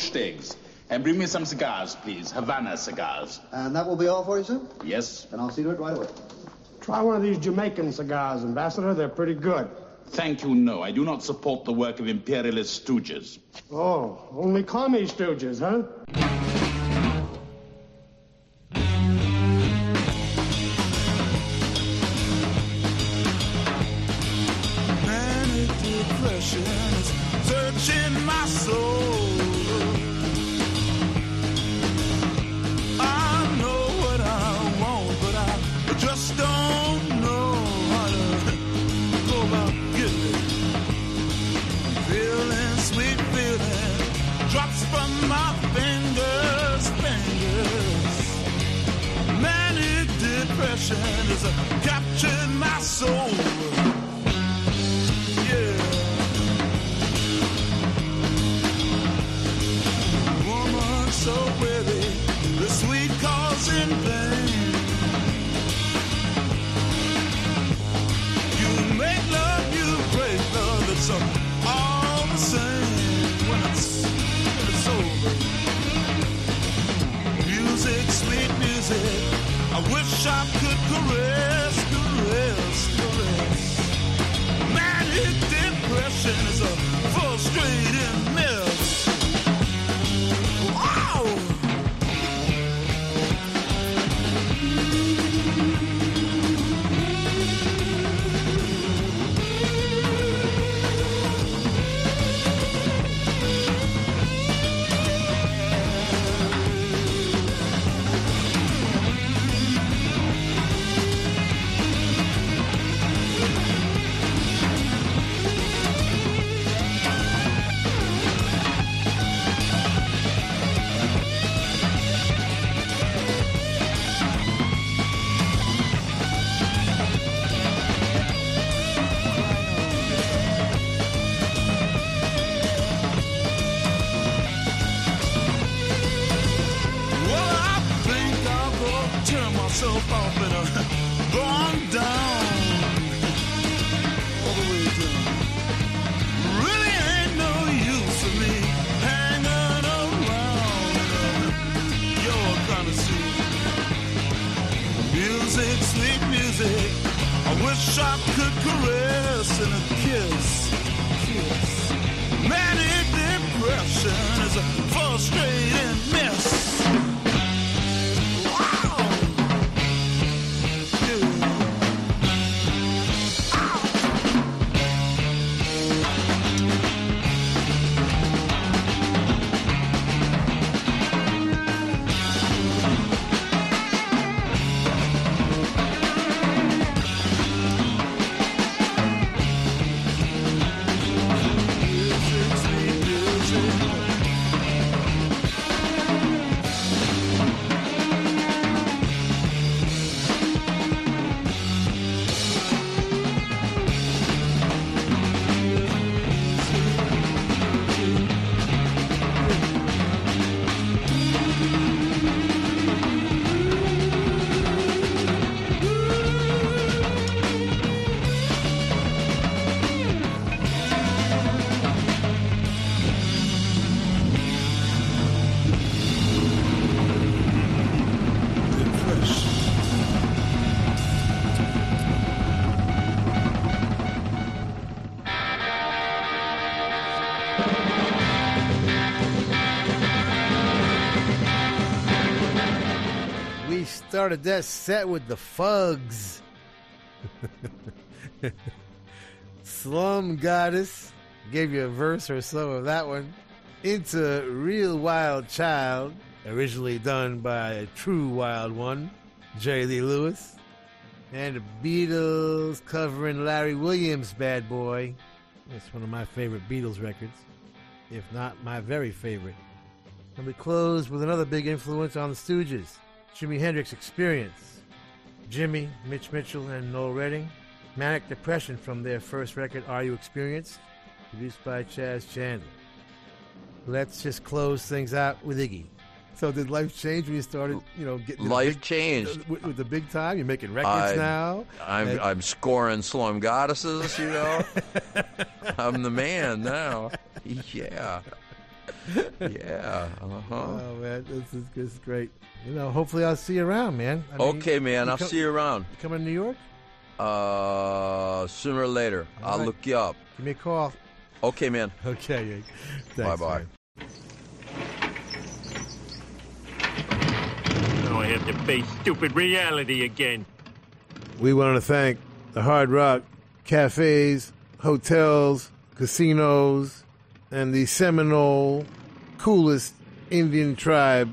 Speaker 30: poached eggs. And bring me some cigars, please. Havana cigars.
Speaker 38: And that will be all for you, sir?
Speaker 30: Yes.
Speaker 38: And I'll see to it right away.
Speaker 39: Try one of these Jamaican cigars, Ambassador. They're pretty good.
Speaker 30: Thank you, no. I do not support the work of imperialist stooges.
Speaker 39: Oh, only commie stooges, huh?
Speaker 13: Started that set with the Fugs. Slum Goddess gave you a verse or so of that one. Into Real Wild Child, originally done by a true wild one, Jerry Lee Lewis. And the Beatles covering Larry Williams' Bad Boy. That's one of my favorite Beatles records, if not my very favorite. And we close with another big influence on the Stooges, Jimi Hendrix Experience. Jimmy, Mitch Mitchell, and Noel Redding. Manic Depression from their first record, Are You Experienced? Produced by Chas Chandler. Let's just close things out with Iggy. So did life change when you started, you know, getting the
Speaker 8: Life
Speaker 13: big-
Speaker 8: changed.
Speaker 13: with, with the big time? You're making records
Speaker 8: I'm-
Speaker 13: now.
Speaker 8: I'm
Speaker 13: And-
Speaker 8: I'm scoring slum goddesses. You know, I'm the man now. Yeah, yeah. Uh huh.
Speaker 13: Oh man, this is, this is great. You know, hopefully I'll see you around, man. I mean,
Speaker 8: Okay, man. I'll
Speaker 13: come-
Speaker 8: see you around.
Speaker 13: You coming to New York?
Speaker 8: Uh, sooner or later,
Speaker 13: All
Speaker 8: I'll
Speaker 13: right.
Speaker 8: look you up.
Speaker 13: Give me a call.
Speaker 8: Okay, man.
Speaker 13: Okay.
Speaker 8: Bye bye.
Speaker 29: Now I have to face stupid reality again.
Speaker 13: We want to thank the Hard Rock cafes, hotels, casinos, and the Seminole coolest Indian tribe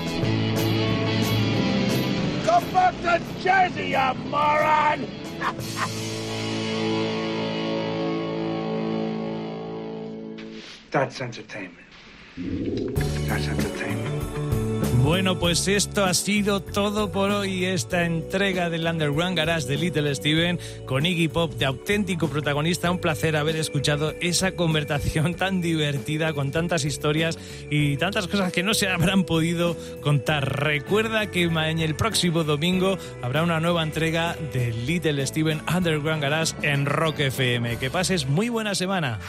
Speaker 2: Go back to Jersey, you moron!
Speaker 40: That's entertainment. That's entertainment.
Speaker 3: Bueno, pues esto ha sido todo por hoy, esta entrega del Underground Garage de Little Steven con Iggy Pop de auténtico protagonista. Un placer haber escuchado esa conversación tan divertida con tantas historias y tantas cosas que no se habrán podido contar. Recuerda que en el próximo domingo habrá una nueva entrega de Little Steven Underground Garage en Rock FM. Que pases muy buena semana.